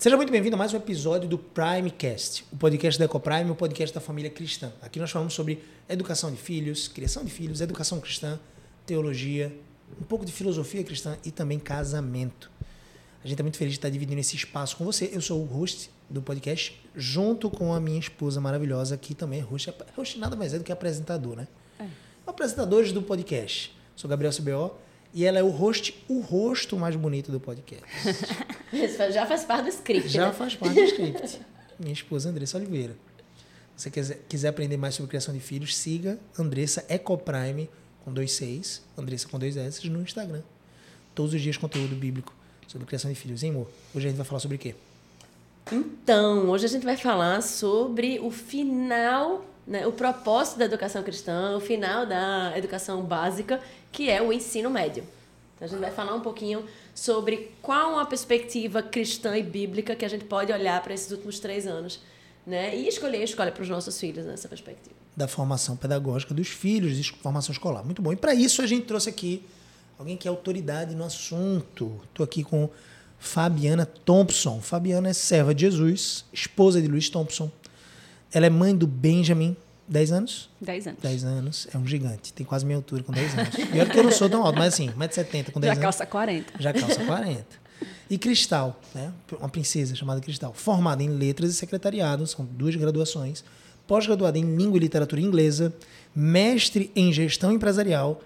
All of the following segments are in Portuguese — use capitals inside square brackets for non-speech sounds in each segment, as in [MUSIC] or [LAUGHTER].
Seja muito bem-vindo a mais um episódio do Primecast, o podcast da EcoPrime, o podcast da família cristã. Aqui nós falamos sobre educação de filhos, criação de filhos, educação cristã, teologia, um pouco de filosofia cristã e também casamento. A gente é muito feliz de estar dividindo esse espaço com você. Eu sou o host do podcast, junto com a minha esposa maravilhosa, que também é host. Host nada mais é do que apresentador, né? É. Apresentadores do podcast. Sou Gabriel CBO e ela é o host, o rosto mais bonito do podcast. [LAUGHS] Já faz parte do script. Já né? faz parte do script. [LAUGHS] Minha esposa Andressa Oliveira. Se você quiser, quiser aprender mais sobre criação de filhos, siga Andressa Ecoprime com dois seis, Andressa com dois S no Instagram. Todos os dias conteúdo bíblico sobre criação de filhos. Hein, amor? Hoje a gente vai falar sobre o quê? Então, hoje a gente vai falar sobre o final, né, o propósito da educação cristã, o final da educação básica que é o ensino médio. Então, a gente vai falar um pouquinho sobre qual a perspectiva cristã e bíblica que a gente pode olhar para esses últimos três anos né? e escolher a escola para os nossos filhos nessa perspectiva. Da formação pedagógica dos filhos, formação escolar. Muito bom. E para isso a gente trouxe aqui alguém que é autoridade no assunto. Estou aqui com Fabiana Thompson. Fabiana é serva de Jesus, esposa de Luiz Thompson. Ela é mãe do Benjamin, 10 anos? 10 anos. 10 anos. É um gigante. Tem quase minha altura com 10 anos. Olha que eu não sou tão alto, mas assim, 1,70m com 10 Já anos. Já calça 40. Já calça 40. E Cristal, né? uma princesa chamada Cristal, formada em letras e secretariado, são duas graduações, pós-graduada em língua e literatura inglesa, mestre em gestão empresarial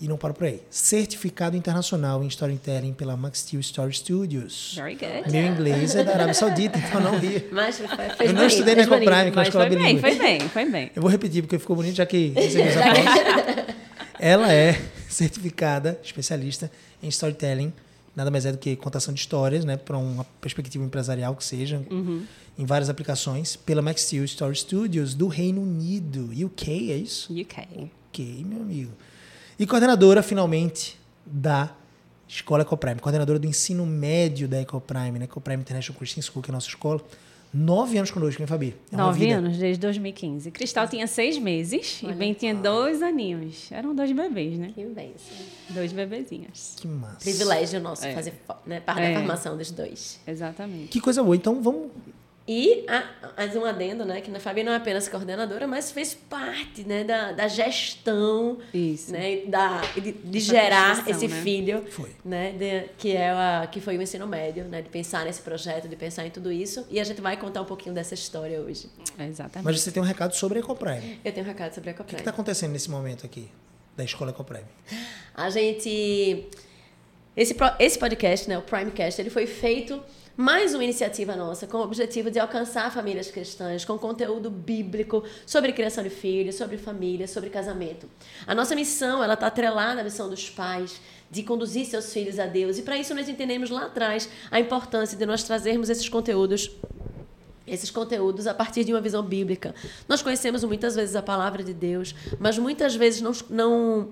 e não paro por aí. Certificado internacional em storytelling pela Max Steel Story Studios. Very good. Meu inglês é da Arábia Saudita, então não ri. Mas fez Eu não estudei na Ecoprime, que é uma escola foi bem, foi bem, foi bem. Eu vou repetir porque ficou bonito, já que recebemos [LAUGHS] Ela é certificada, especialista em storytelling. Nada mais é do que contação de histórias, né, para uma perspectiva empresarial que seja, uhum. em várias aplicações, pela Max Steel Story Studios do Reino Unido, UK, é isso? UK. UK, meu amigo. E coordenadora, finalmente, da Escola Ecoprime, coordenadora do ensino médio da Ecoprime, né? Ecoprime International Christian School, que é a nossa escola. Nove anos conosco, hein, Fabi? É Nove anos, desde 2015. Cristal tinha seis meses Olha. e Ben tinha dois aninhos. Eram dois bebês, né? Que bem. Dois bebezinhos. Que massa. Privilégio nosso é. fazer né, parte é. da formação dos dois. Exatamente. Que coisa boa. Então, vamos e mais um adendo, né? Que a Fabi não é apenas coordenadora, mas fez parte né, da, da gestão, Isso. né, da, de, de gerar esse né? filho, foi. né, de, que, é a, que foi o ensino médio, né? De pensar nesse projeto, de pensar em tudo isso. E a gente vai contar um pouquinho dessa história hoje. É exatamente. Mas você tem um recado sobre a Ecoprime. Eu tenho um recado sobre a Ecoprime. O que está acontecendo nesse momento aqui da Escola Ecoprime? A gente... Esse, esse podcast, né, o Primecast, ele foi feito mais uma iniciativa nossa com o objetivo de alcançar famílias cristãs com conteúdo bíblico sobre criação de filhos, sobre família, sobre casamento. A nossa missão, ela está atrelada à missão dos pais de conduzir seus filhos a Deus. E para isso nós entendemos lá atrás a importância de nós trazermos esses conteúdos esses conteúdos a partir de uma visão bíblica. Nós conhecemos muitas vezes a palavra de Deus, mas muitas vezes não, não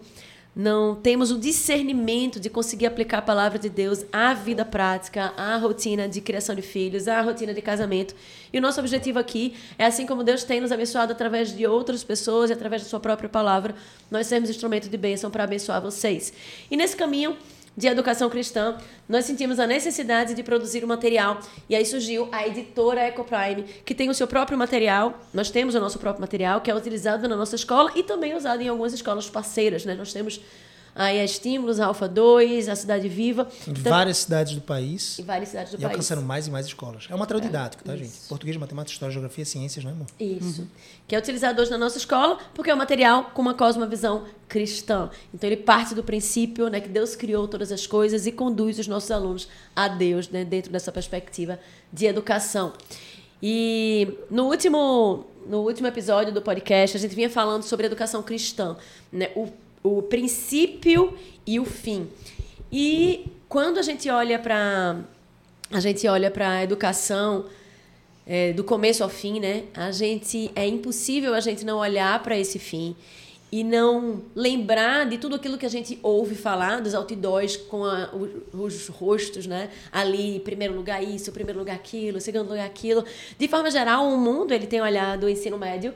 não temos o discernimento de conseguir aplicar a palavra de Deus à vida prática, à rotina de criação de filhos, à rotina de casamento. E o nosso objetivo aqui é, assim como Deus tem nos abençoado através de outras pessoas e através da sua própria palavra, nós sermos instrumento de bênção para abençoar vocês. E nesse caminho, de educação cristã, nós sentimos a necessidade de produzir um material e aí surgiu a editora Ecoprime, que tem o seu próprio material. Nós temos o nosso próprio material que é utilizado na nossa escola e também usado em algumas escolas parceiras, né? Nós temos Aí a Estímulos, a Alfa 2, a Cidade Viva. Em então, várias cidades do país. Em várias cidades do e país. E alcançando mais e mais escolas. É um material didático, tá, gente? Português, matemática, história, geografia, ciências, não é, amor? Isso. Uhum. Que é utilizado hoje na nossa escola, porque é um material com uma cosmovisão cristã. Então ele parte do princípio né, que Deus criou todas as coisas e conduz os nossos alunos a Deus né, dentro dessa perspectiva de educação. E no último, no último episódio do podcast, a gente vinha falando sobre educação cristã. Né? O o princípio e o fim. E quando a gente olha para a gente olha para a educação é, do começo ao fim, né? A gente é impossível a gente não olhar para esse fim e não lembrar de tudo aquilo que a gente ouve falar dos outdoors com a, os, os, rostos, né? Ali, primeiro lugar isso, primeiro lugar aquilo, segundo lugar aquilo. De forma geral, o mundo ele tem olhado o ensino médio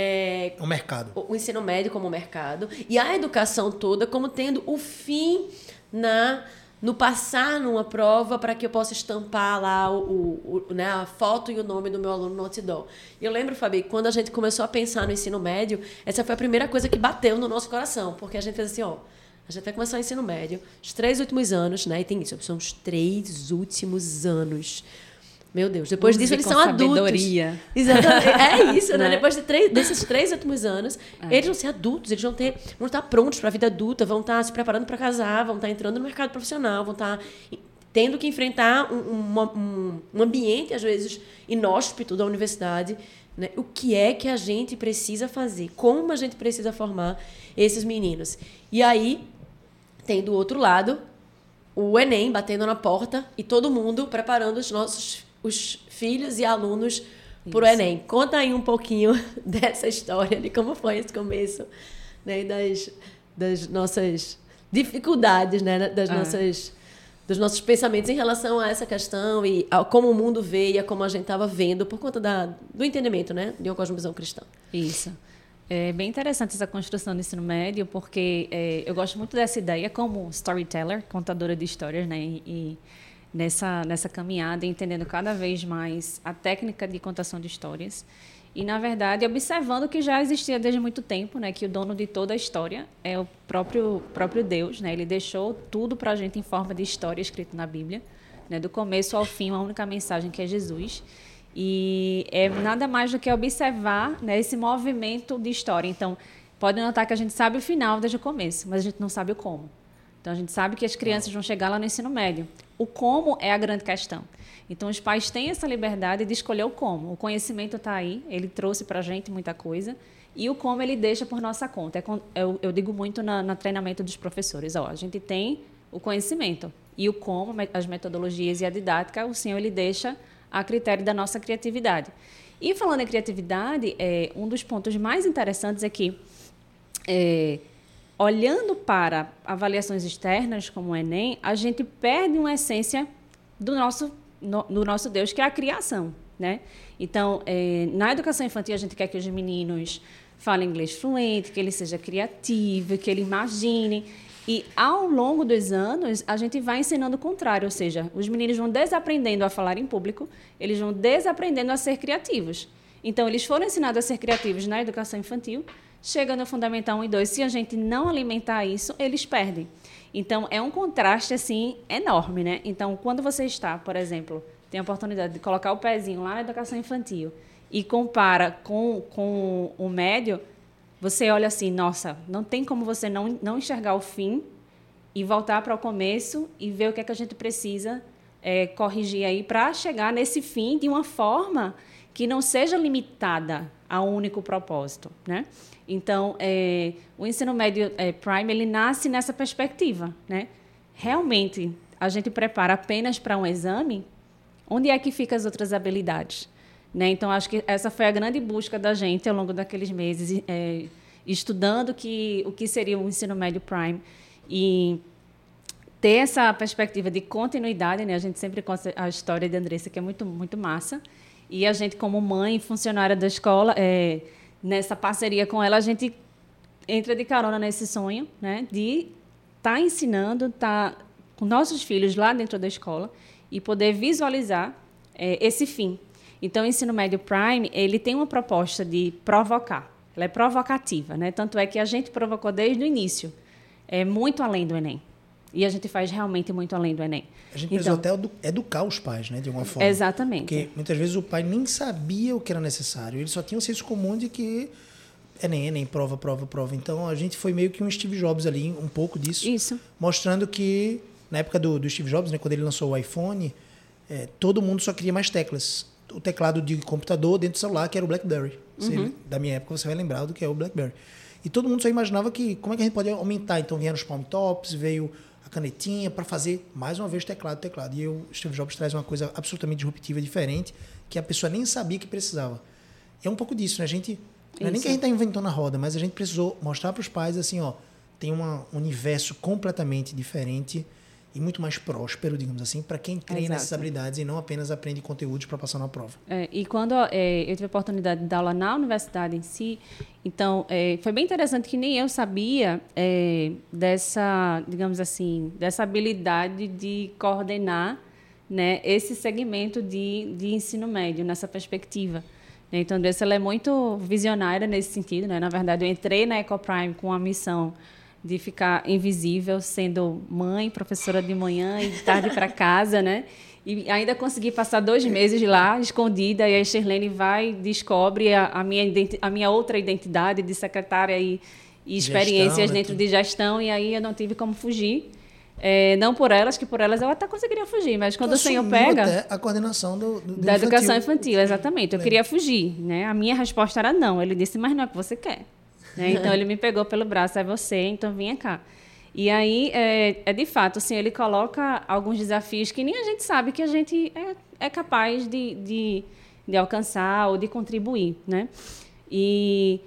é, o mercado. O, ensino médio como mercado e a educação toda como tendo o fim na no passar numa prova para que eu possa estampar lá o, o, o, né, a foto e o nome do meu aluno no outdoor. E eu lembro, Fabi, quando a gente começou a pensar no ensino médio, essa foi a primeira coisa que bateu no nosso coração, porque a gente fez assim, ó, a gente vai começar o ensino médio, os três últimos anos, né? E tem isso, são os três últimos anos. Meu Deus, depois disso eles são adultos. sabedoria. Exatamente. É isso, né? [LAUGHS] Né? Depois de três- desses três últimos anos, É. eles vão ser adultos, eles vão ter, vão estar prontos para a vida adulta, vão estar se preparando para casar, vão estar entrando no mercado profissional, vão estar tendo que enfrentar um, um, um- um ambiente às vezes inóspito da universidade. Né? O que é que a gente precisa fazer? Como a gente precisa formar esses meninos? E aí tem do outro lado o Enem batendo na porta e todo mundo preparando os nossos os filhos e alunos para o. Enem. Conta aí um pouquinho [LAUGHS] dessa história, de como foi esse começo, né? das, das nossas dificuldades, né? das É. nossas dos nossos pensamentos em relação a essa questão e a como o mundo vê e a como a gente estava vendo por conta da, do entendimento, né, de uma cosmovisão cristã. Isso. É bem interessante essa construção do ensino médio, porque é, eu gosto muito dessa ideia como storyteller, contadora de histórias, né? E nessa, nessa caminhada, entendendo cada vez mais a técnica de contação de histórias. E, na verdade, observando que já existia desde muito tempo, né? Que o dono de toda a história é o próprio, próprio Deus, né? Ele deixou tudo para a gente em forma de história escrita na Bíblia. Né? Do começo ao fim, uma única mensagem que é Jesus. E é nada mais do que observar né, esse movimento de história. Então, pode notar que a gente sabe o final desde o começo, mas a gente não sabe o como. Então, a gente sabe que as crianças vão chegar lá no ensino médio. O como é a grande questão. Então, os pais têm essa liberdade de escolher o como. O conhecimento está aí, ele trouxe para a gente muita coisa. E o como ele deixa por nossa conta. É eu, eu digo muito na, no treinamento dos professores. Ó, a gente tem o conhecimento. E o como, as metodologias e a didática, o Senhor ele deixa a critério da nossa criatividade. E falando em criatividade, é, um dos pontos mais interessantes é que, é, olhando para avaliações externas, como o Enem, a gente perde uma essência do nosso, no- do nosso Deus, que é a criação. Né? Então, é, na educação infantil, a gente quer que os meninos falem inglês fluente, que ele seja criativo, que ele imagine. E ao longo dos anos, a gente vai ensinando o contrário, ou seja, os meninos vão desaprendendo a falar em público, eles vão desaprendendo a ser criativos. Então, eles foram ensinados a ser criativos na educação infantil, chega no Fundamental 1 e 2, se a gente não alimentar isso, eles perdem. Então, é um contraste, assim, enorme, né? Então, quando você está, por exemplo, tem a oportunidade de colocar o pezinho lá na educação infantil e compara com, com o médio, você olha assim, nossa, não tem como você não, não enxergar o fim e voltar para o começo e ver o que é que a gente precisa é, corrigir aí para chegar nesse fim de uma forma que não seja limitada a um único propósito, né? Então, é, o ensino médio é, prime ele nasce nessa perspectiva, né? Realmente, a gente prepara apenas para um exame, onde é que ficam as outras habilidades? Né? Então, acho que essa foi a grande busca da gente ao longo daqueles meses, é, estudando que, o que seria o ensino médio prime e ter essa perspectiva de continuidade, né? A gente sempre conta a história de Andressa, que é muito, muito massa. E a gente, como mãe, funcionária da escola, é, nessa parceria com ela, a gente entra de carona nesse sonho, né? De estar tá ensinando, estar tá com nossos filhos lá dentro da escola e poder visualizar é, esse fim. Então, o ensino médio prime, ele tem uma proposta de provocar. Ela é provocativa, né? Tanto é que a gente provocou desde o início, é muito além do Enem. E a gente faz realmente muito além do Enem. A gente precisou até edu- educar os pais, né, de alguma forma. Então. Exatamente. Porque muitas vezes o pai nem sabia o que era necessário. Ele só tinha o senso comum de que Enem, Enem, prova, prova, prova. Então a gente foi meio que um Steve Jobs ali, um pouco disso. Isso. Mostrando que, na época do, do Steve Jobs, né, quando ele lançou o iPhone, é, todo mundo só queria mais teclas. O teclado de computador dentro do celular, que era o BlackBerry. Você- da minha época, você vai lembrar do que é o BlackBerry. E todo mundo só imaginava que como é que a gente pode aumentar. Então vieram os palm tops, veio a canetinha para fazer mais uma vez teclado, teclado. E o Steve Jobs traz uma coisa absolutamente disruptiva, diferente, que a pessoa nem sabia que precisava. E é um pouco disso, né? A gente não é nem que a gente está inventando a roda, mas a gente precisou mostrar para os pais assim, ó, tem um universo completamente diferente e muito mais próspero, digamos assim, para quem treina Exato. essas habilidades e não apenas aprende conteúdos para passar na prova. É, e quando é, eu tive a oportunidade de dar aula na universidade em si, então é, foi bem interessante que nem eu sabia é, dessa, digamos assim, dessa habilidade de coordenar né, esse segmento de, de ensino médio nessa perspectiva. né. Então, a Andressa ela é muito visionária nesse sentido. Né? Na verdade, eu entrei na Ecoprime com a missão de ficar invisível, sendo mãe, professora de manhã e de tarde para casa, né? E ainda consegui passar dois meses lá, escondida, e a Shirlene vai, descobre a, a minha, a minha outra identidade de secretária e, e Gestão, experiências né, dentro de gestão, e aí eu não tive como fugir. É, não por elas, que por elas eu até conseguiria fugir, mas quando Tu o senhor assumiu pega até a coordenação do, do, do da educação infantil. infantil, exatamente. Eu queria fugir, né? A minha resposta era não. Ele disse, mas não é o que você quer. Né? Então ele me pegou pelo braço, é você, então vinha cá. E aí, é, é de fato, assim, ele coloca alguns desafios que nem a gente sabe que a gente é, é capaz de, de, de alcançar ou de contribuir, né? E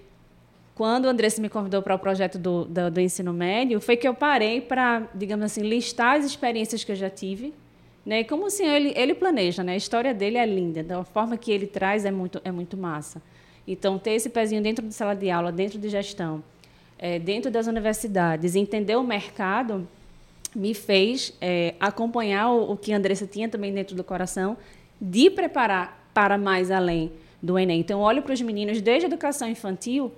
quando o Andressa me convidou para o projeto do, do, do ensino médio, foi que eu parei para, digamos assim, listar as experiências que eu já tive. Né? Como assim, ele, ele planeja, né? a história dele é linda, da forma que ele traz é muito, é muito massa. Então, ter esse pezinho dentro de sala de aula, dentro de gestão, eh, dentro das universidades, entender o mercado, me fez eh, acompanhar o, o que a Andressa tinha também dentro do coração, de preparar para mais além do Enem. Então, olho para os meninos desde a educação infantil,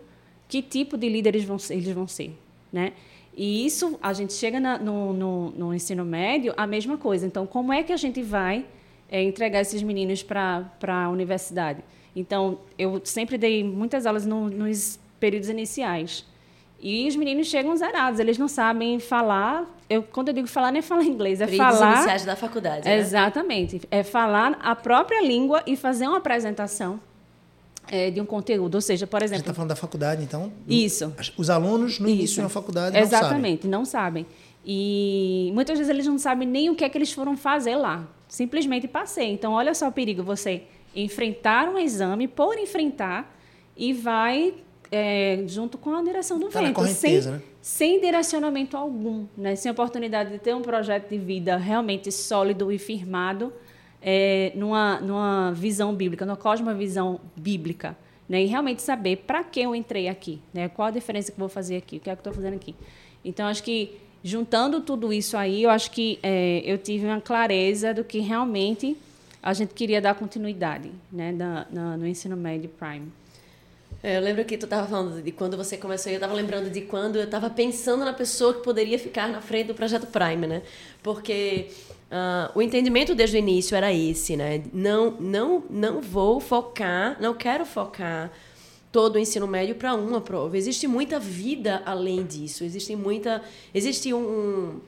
que tipo de líderes vão ser, eles vão ser, né? E isso, a gente chega na- no, no, no ensino médio, a mesma coisa. Então, como é que a gente vai eh, entregar esses meninos para a universidade? Então, eu sempre dei muitas aulas no- nos períodos iniciais. E os meninos chegam zerados, eles não sabem falar. Eu, quando eu digo falar, nem é falar inglês, é Períodos falar. iniciais da faculdade, né? Exatamente. É falar a própria língua e fazer uma apresentação eh, de um conteúdo. Ou seja, por gente exemplo. está falando da faculdade, então. Isso. Os alunos no início Isso. da faculdade não sabem. Exatamente, não sabem. E muitas vezes eles não sabem nem o que é que eles foram fazer lá. Simplesmente passei. Então, olha só o perigo. Você enfrentar um exame por enfrentar e vai é, junto com a direção do Tá vento. sem, né? sem direcionamento algum. Né? Sem oportunidade de ter um projeto de vida realmente sólido e firmado é, numa, numa visão bíblica, numa cosmovisão bíblica. Né? E realmente saber para que eu entrei aqui, né? qual a diferença que eu vou fazer aqui, o que é que estou fazendo aqui. Então, acho que juntando tudo isso aí, eu acho que é, eu tive uma clareza do que realmente a gente queria dar continuidade né? da, na, no ensino médio Prime. É, eu lembro que tu estava falando de quando você começou e eu estava lembrando de quando eu estava pensando na pessoa que poderia ficar na frente do projeto Prime, né? Porque ah, o entendimento desde o início era esse, né? Não, não, não vou focar, não quero focar todo o ensino médio para uma prova. Existe muita vida além disso. Existe muita, existe um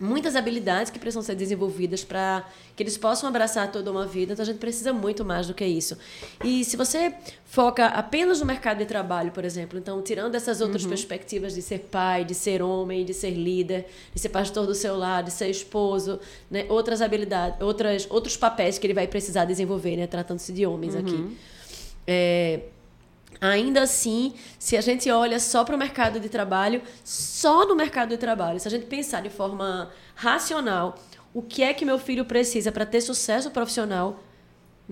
muitas habilidades que precisam ser desenvolvidas para que eles possam abraçar toda uma vida. Então a gente precisa muito mais do que isso. E se você foca apenas no mercado de trabalho, por exemplo, então tirando essas outras perspectivas de ser pai, de ser homem, de ser líder, de ser pastor do seu lar, de ser esposo, né, outras habilidades, outras outros papéis que ele vai precisar desenvolver, né, tratando-se de homens aqui. É, Ainda assim, se a gente olha só para o mercado de trabalho, só no mercado de trabalho, se a gente pensar de forma racional, o que é que meu filho precisa para ter sucesso profissional,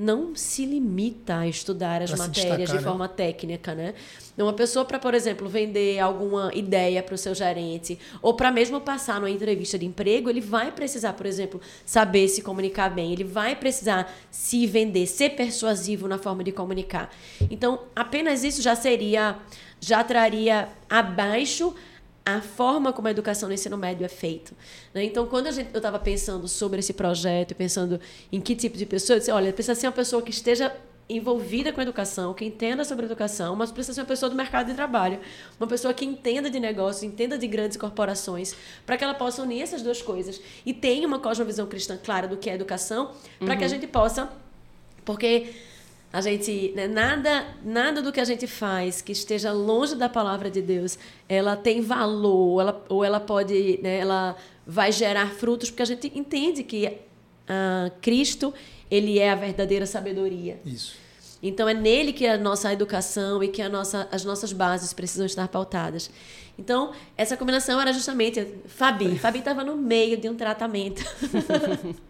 não se limita a estudar as Pra matérias destacar, de né? forma técnica, né? Uma pessoa para, por exemplo, vender alguma ideia para o seu gerente ou para mesmo passar numa entrevista de emprego, ele vai precisar, por exemplo, saber se comunicar bem, ele vai precisar se vender, ser persuasivo na forma de comunicar. Então, apenas isso já seria, já traria abaixo a forma como a educação no ensino médio é feita. Né? Então, quando gente, eu estava pensando sobre esse projeto, pensando em que tipo de pessoa, eu disse, olha, precisa ser uma pessoa que esteja envolvida com a educação, que entenda sobre educação, mas precisa ser uma pessoa do mercado de trabalho, uma pessoa que entenda de negócios, entenda de grandes corporações, para que ela possa unir essas duas coisas e tenha uma cosmovisão cristã clara do que é educação, para que a gente possa, porque a gente, né, nada, nada do que a gente faz que esteja longe da palavra de Deus, ela tem valor, ela, ou ela pode, né, ela vai gerar frutos, porque a gente entende que ah, Cristo, ele é a verdadeira sabedoria. Isso. Então é nele que a nossa educação e que a nossa, as nossas bases precisam estar pautadas. Então, essa combinação era justamente Fabi. [LAUGHS] Fabi estava no meio de um tratamento. [LAUGHS]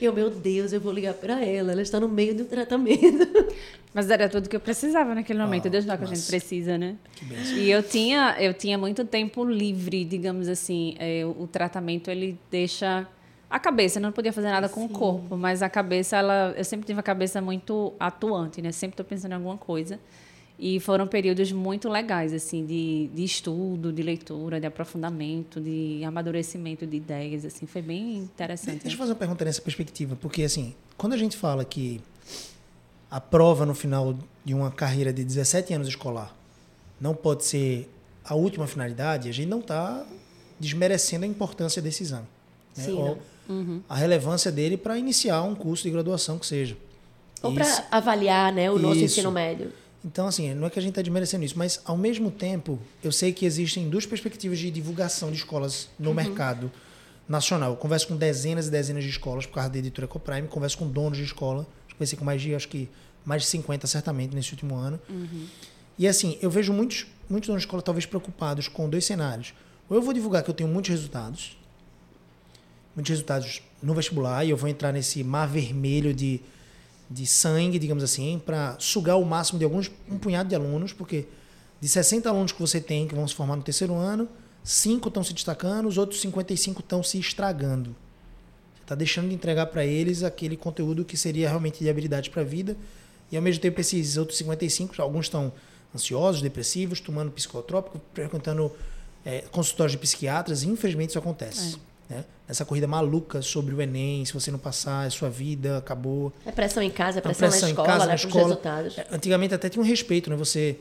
E eu, meu Deus, eu vou ligar para ela, ela está no meio um tratamento. [LAUGHS] Mas era tudo que eu precisava naquele momento, oh, Deus não é que a gente precisa, né? E eu tinha, eu tinha muito tempo livre, digamos assim. É, o, o tratamento, ele deixa a cabeça, eu não podia fazer nada com Sim. o corpo, mas a cabeça, ela, eu sempre tive a cabeça muito atuante, né? Sempre estou pensando em alguma coisa. E foram períodos muito legais, assim, de, de estudo, de leitura, de aprofundamento, de amadurecimento de ideias, assim, foi bem interessante. Deixa eu fazer uma pergunta nessa perspectiva, porque, assim, quando a gente fala que a prova no final de uma carreira de 17 anos escolar não pode ser a última finalidade, a gente não está desmerecendo a importância desse exame. Né? Sim, Ou uhum. a relevância dele para iniciar um curso de graduação que seja. Ou para avaliar né, o nosso isso. ensino médio. Então, assim, não é que a gente está desmerecendo isso, mas ao mesmo tempo, eu sei que existem duas perspectivas de divulgação de escolas no uhum. mercado nacional. Eu converso com dezenas e dezenas de escolas por causa da editora Ecoprime, converso com donos de escola, conversei com mais de, acho que mais de 50 certamente nesse último ano. Uhum. E assim, eu vejo muitos, muitos donos de escola talvez preocupados com dois cenários. Ou eu vou divulgar que eu tenho muitos resultados, muitos resultados no vestibular, e eu vou entrar nesse mar vermelho de de sangue, digamos assim, para sugar o máximo de alguns um punhado de alunos, porque de 60 alunos que você tem que vão se formar no terceiro ano, 5 estão se destacando, os outros 55 estão se estragando. Você está deixando de entregar para eles aquele conteúdo que seria realmente de habilidade para a vida. E ao mesmo tempo, esses outros 55, alguns estão ansiosos, depressivos, tomando psicotrópico, frequentando é, consultórios de psiquiatras, infelizmente isso acontece. É. Né? Essa corrida maluca sobre o Enem, se você não passar, é sua vida, acabou. É pressão em casa, é pressão, pressão na escola, em casa, na escola. resultados. É, antigamente até tinha um respeito, né? Você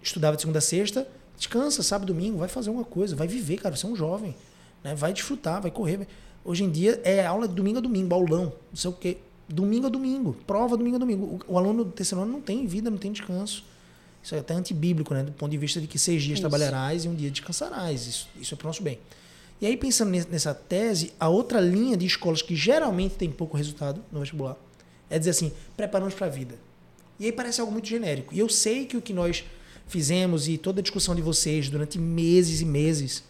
estudava de segunda a sexta, descansa, sábado, domingo, vai fazer uma coisa, vai viver, cara, você é um jovem. Né? Vai desfrutar, vai correr. Hoje em dia é aula de domingo a domingo, aulão, não sei o quê. Domingo a domingo, prova domingo a domingo. O, o aluno do terceiro ano não tem vida, não tem descanso. Isso é até antibíblico, né? Do ponto de vista de que seis dias isso. trabalharás e um dia descansarás. Isso, isso é para o nosso bem. E aí, pensando nessa tese, a outra linha de escolas que geralmente tem pouco resultado no vestibular é dizer assim: preparamos para a vida. E aí parece algo muito genérico. E eu sei que o que nós fizemos e toda a discussão de vocês durante meses e meses,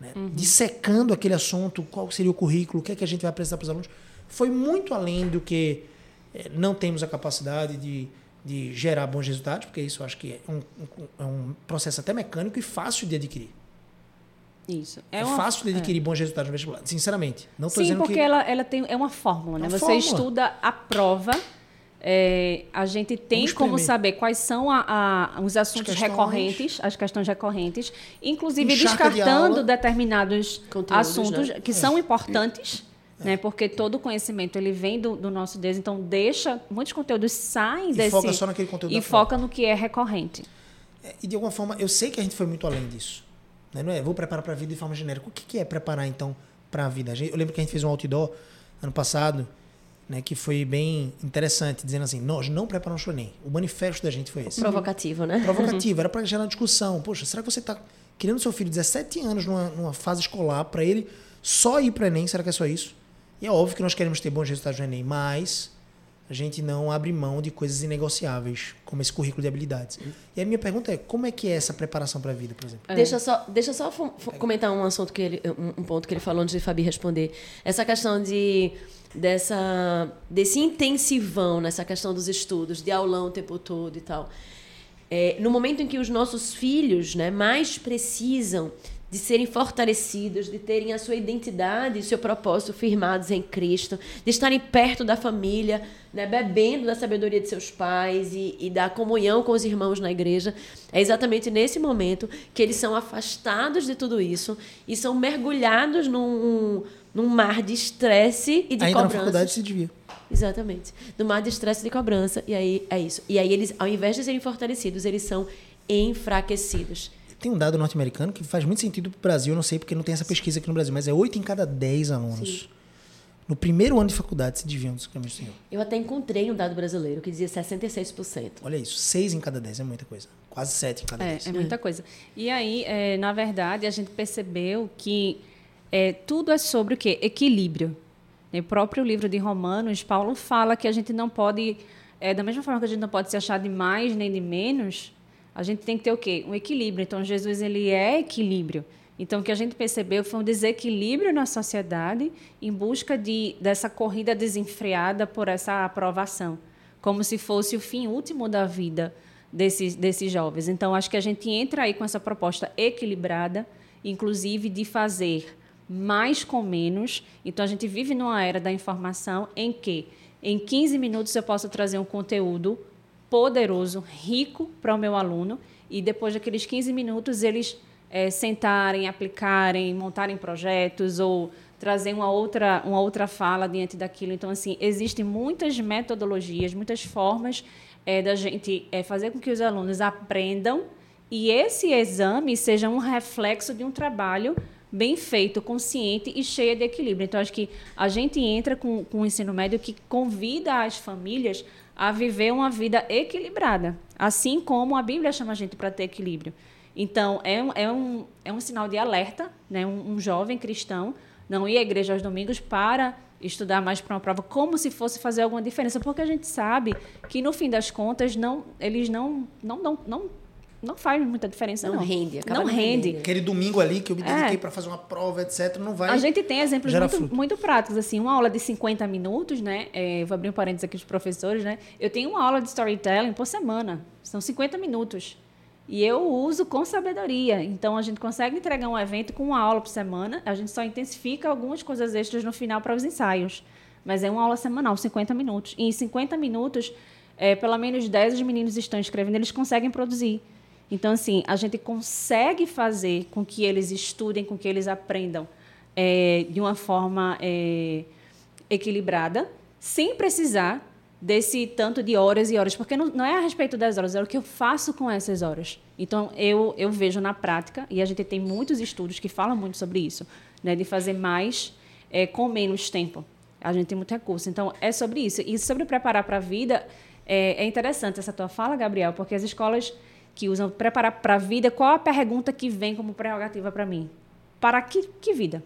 né, uhum. dissecando aquele assunto, qual seria o currículo, o que é que a gente vai apresentar para os alunos, foi muito além do que é, não temos a capacidade de, de gerar bons resultados, porque isso eu acho que é um, um, é um processo até mecânico e fácil de adquirir. Isso. É, é uma, fácil de adquirir é. bons resultados no vestibular, sinceramente. Não tô Sim, porque que... ela, ela tem, é uma fórmula, né? Uma Você fórmula. estuda a prova, é, a gente tem como saber quais são a, a, os assuntos recorrentes, as questões recorrentes, inclusive Encharca descartando de determinados Conteúdos, assuntos né? que é. são importantes. É. Né? Porque todo o conhecimento ele vem do, do, nosso Deus, então deixa muitos conteúdos saem e desse foca só naquele conteúdo e foca no que é recorrente. É, e de alguma forma eu sei que a gente foi muito além disso. Né? Não é, vou preparar para a vida de forma genérica. O que, que é preparar, então, para a vida? Eu lembro que a gente fez um outdoor ano passado, né, que foi bem interessante, dizendo assim, nós não preparamos para o Enem. O manifesto da gente foi esse. Provocativo, né? Provocativo. [LAUGHS] Era para gerar uma discussão. Poxa, será que você está criando seu filho 17 anos numa, numa fase escolar para ele só ir para o Enem? Será que é só isso? E é óbvio que nós queremos ter bons resultados no Enem, mas a gente não abre mão de coisas inegociáveis, como esse currículo de habilidades. E a minha pergunta é, como é que é essa preparação para a vida, por exemplo? É. Deixa só, deixa só comentar um assunto que ele, um, um, ponto que ele falou antes de Fabi responder. Essa questão de dessa desse intensivão nessa questão dos estudos, de aulão o tempo todo e tal. É, no momento em que os nossos filhos, né, mais precisam de serem fortalecidos, de terem a sua identidade e seu propósito firmados em Cristo, de estarem perto da família, né, bebendo da sabedoria de seus pais e, e, da comunhão com os irmãos na igreja. É exatamente nesse momento que eles são afastados de tudo isso e são mergulhados num, num mar de estresse e de Ainda cobrança. na faculdade se devia. Exatamente. No mar de estresse e de cobrança. E aí é isso. E aí eles, ao invés de serem fortalecidos, eles são enfraquecidos. Tem um dado norte-americano que faz muito sentido para o Brasil, não sei porque não tem essa pesquisa aqui no Brasil, mas é 8 em cada 10 alunos. Sim. No primeiro ano de faculdade se desviam dos caminhos do Senhor. Eu até encontrei um dado brasileiro que dizia 66%. Olha isso, 6 em cada 10 é muita coisa. Quase 7 em cada 10. É, é muita coisa. E aí, é, na verdade, a gente percebeu que é, tudo é sobre o quê? Equilíbrio. No próprio livro de Romanos, Paulo fala que a gente não pode é, da mesma forma que a gente não pode se achar de mais nem de menos, a gente tem que ter o quê? Um equilíbrio. Então, Jesus ele é equilíbrio. Então, o que a gente percebeu foi um desequilíbrio na sociedade em busca de, dessa corrida desenfreada por essa aprovação, como se fosse o fim último da vida desses, desses jovens. Então, acho que a gente entra aí com essa proposta equilibrada, inclusive de fazer mais com menos. Então, a gente vive numa era da informação em que, em 15 minutos, eu posso trazer um conteúdo poderoso, rico para o meu aluno, e depois daqueles 15 minutos, eles é, sentarem, aplicarem, montarem projetos ou trazer uma outra, uma outra fala diante daquilo. Então, assim, existem muitas metodologias, muitas formas é, da gente é, fazer com que os alunos aprendam e esse exame seja um reflexo de um trabalho bem feito, consciente e cheio de equilíbrio. Então, acho que a gente entra com, com o ensino médio que convida as famílias a viver uma vida equilibrada, assim como a Bíblia chama a gente para ter equilíbrio. Então, é um, é um, é um sinal de alerta, né? um, um jovem cristão não ir à igreja aos domingos para estudar mais para uma prova, como se fosse fazer alguma diferença, porque a gente sabe que, no fim das contas, não, eles não, não, não, não, não faz muita diferença, não. Não rende, acaba Não rende. rendendo. Aquele domingo ali que eu me dediquei É. para fazer uma prova, etc., não vai. A gente tem exemplos muito, muito práticos, assim, uma aula de 50 minutos, né? É, vou abrir um parênteses aqui dos professores, né? Eu tenho uma aula de storytelling por semana, são 50 minutos. E eu uso com sabedoria. Então, a gente consegue entregar um evento com uma aula por semana, a gente só intensifica algumas coisas extras no final para os ensaios. Mas é uma aula semanal, 50 minutos. E em 50 minutos, é, pelo menos 10 dos meninos estão escrevendo, eles conseguem produzir. Então, assim, a gente consegue fazer com que eles estudem, com que eles aprendam é, de uma forma é, equilibrada, sem precisar desse tanto de horas e horas, porque não, não é a respeito das horas, é o que eu faço com essas horas. Então, eu, eu vejo na prática, e a gente tem muitos estudos que falam muito sobre isso, né, de fazer mais é, com menos tempo. A gente tem muito recurso. Então, é sobre isso. E sobre preparar para a vida, é, é interessante essa tua fala, Gabriel, porque as escolas que usam preparar para a vida, qual a pergunta que vem como prerrogativa para mim? Para que, que vida?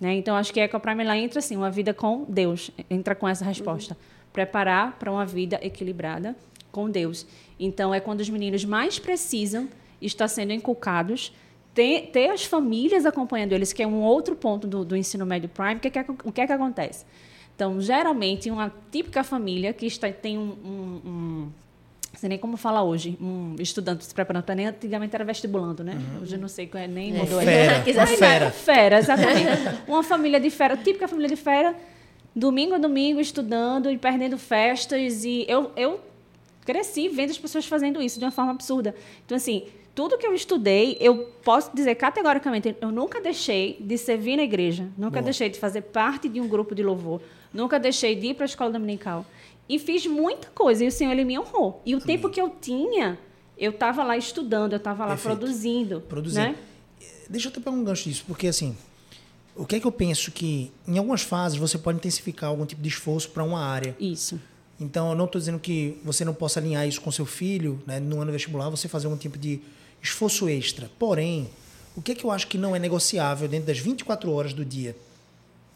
Né? Então, acho que a Ecoprime ela entra assim, uma vida com Deus, entra com essa resposta. Preparar para uma vida equilibrada com Deus. Então, é quando os meninos mais precisam estar sendo inculcados, ter, ter as famílias acompanhando eles, que é um outro ponto do, do ensino médio prime. O que, é que, o que é que acontece? Então, geralmente, uma típica família que está, tem um, um, um sei nem como falar hoje, um estudante se preparando para nem antigamente era vestibulando, né? Hoje eu não sei qual é, nem mudou ainda. Fera, Quiser uma fera. Fera, exatamente. [LAUGHS] uma família de fera, típica família de fera, domingo a domingo estudando e perdendo festas. E eu, eu cresci vendo as pessoas fazendo isso de uma forma absurda. Então, assim, tudo que eu estudei, eu posso dizer categoricamente, eu nunca deixei de servir na igreja, nunca Boa. deixei de fazer parte de um grupo de louvor, nunca deixei de ir para a escola dominical. E fiz muita coisa, e o Senhor, Ele me honrou. E o tempo que eu tinha, eu estava lá estudando, eu estava lá Perfeito. produzindo. Produzindo. Né? Deixa eu até pegar um gancho disso, porque assim, o que é que eu penso que em algumas fases você pode intensificar algum tipo de esforço para uma área. Isso. Então, eu não estou dizendo que você não possa alinhar isso com seu filho, né, no ano vestibular, você fazer algum tipo de esforço extra. Porém, o que é que eu acho que não é negociável dentro das 24 horas do dia?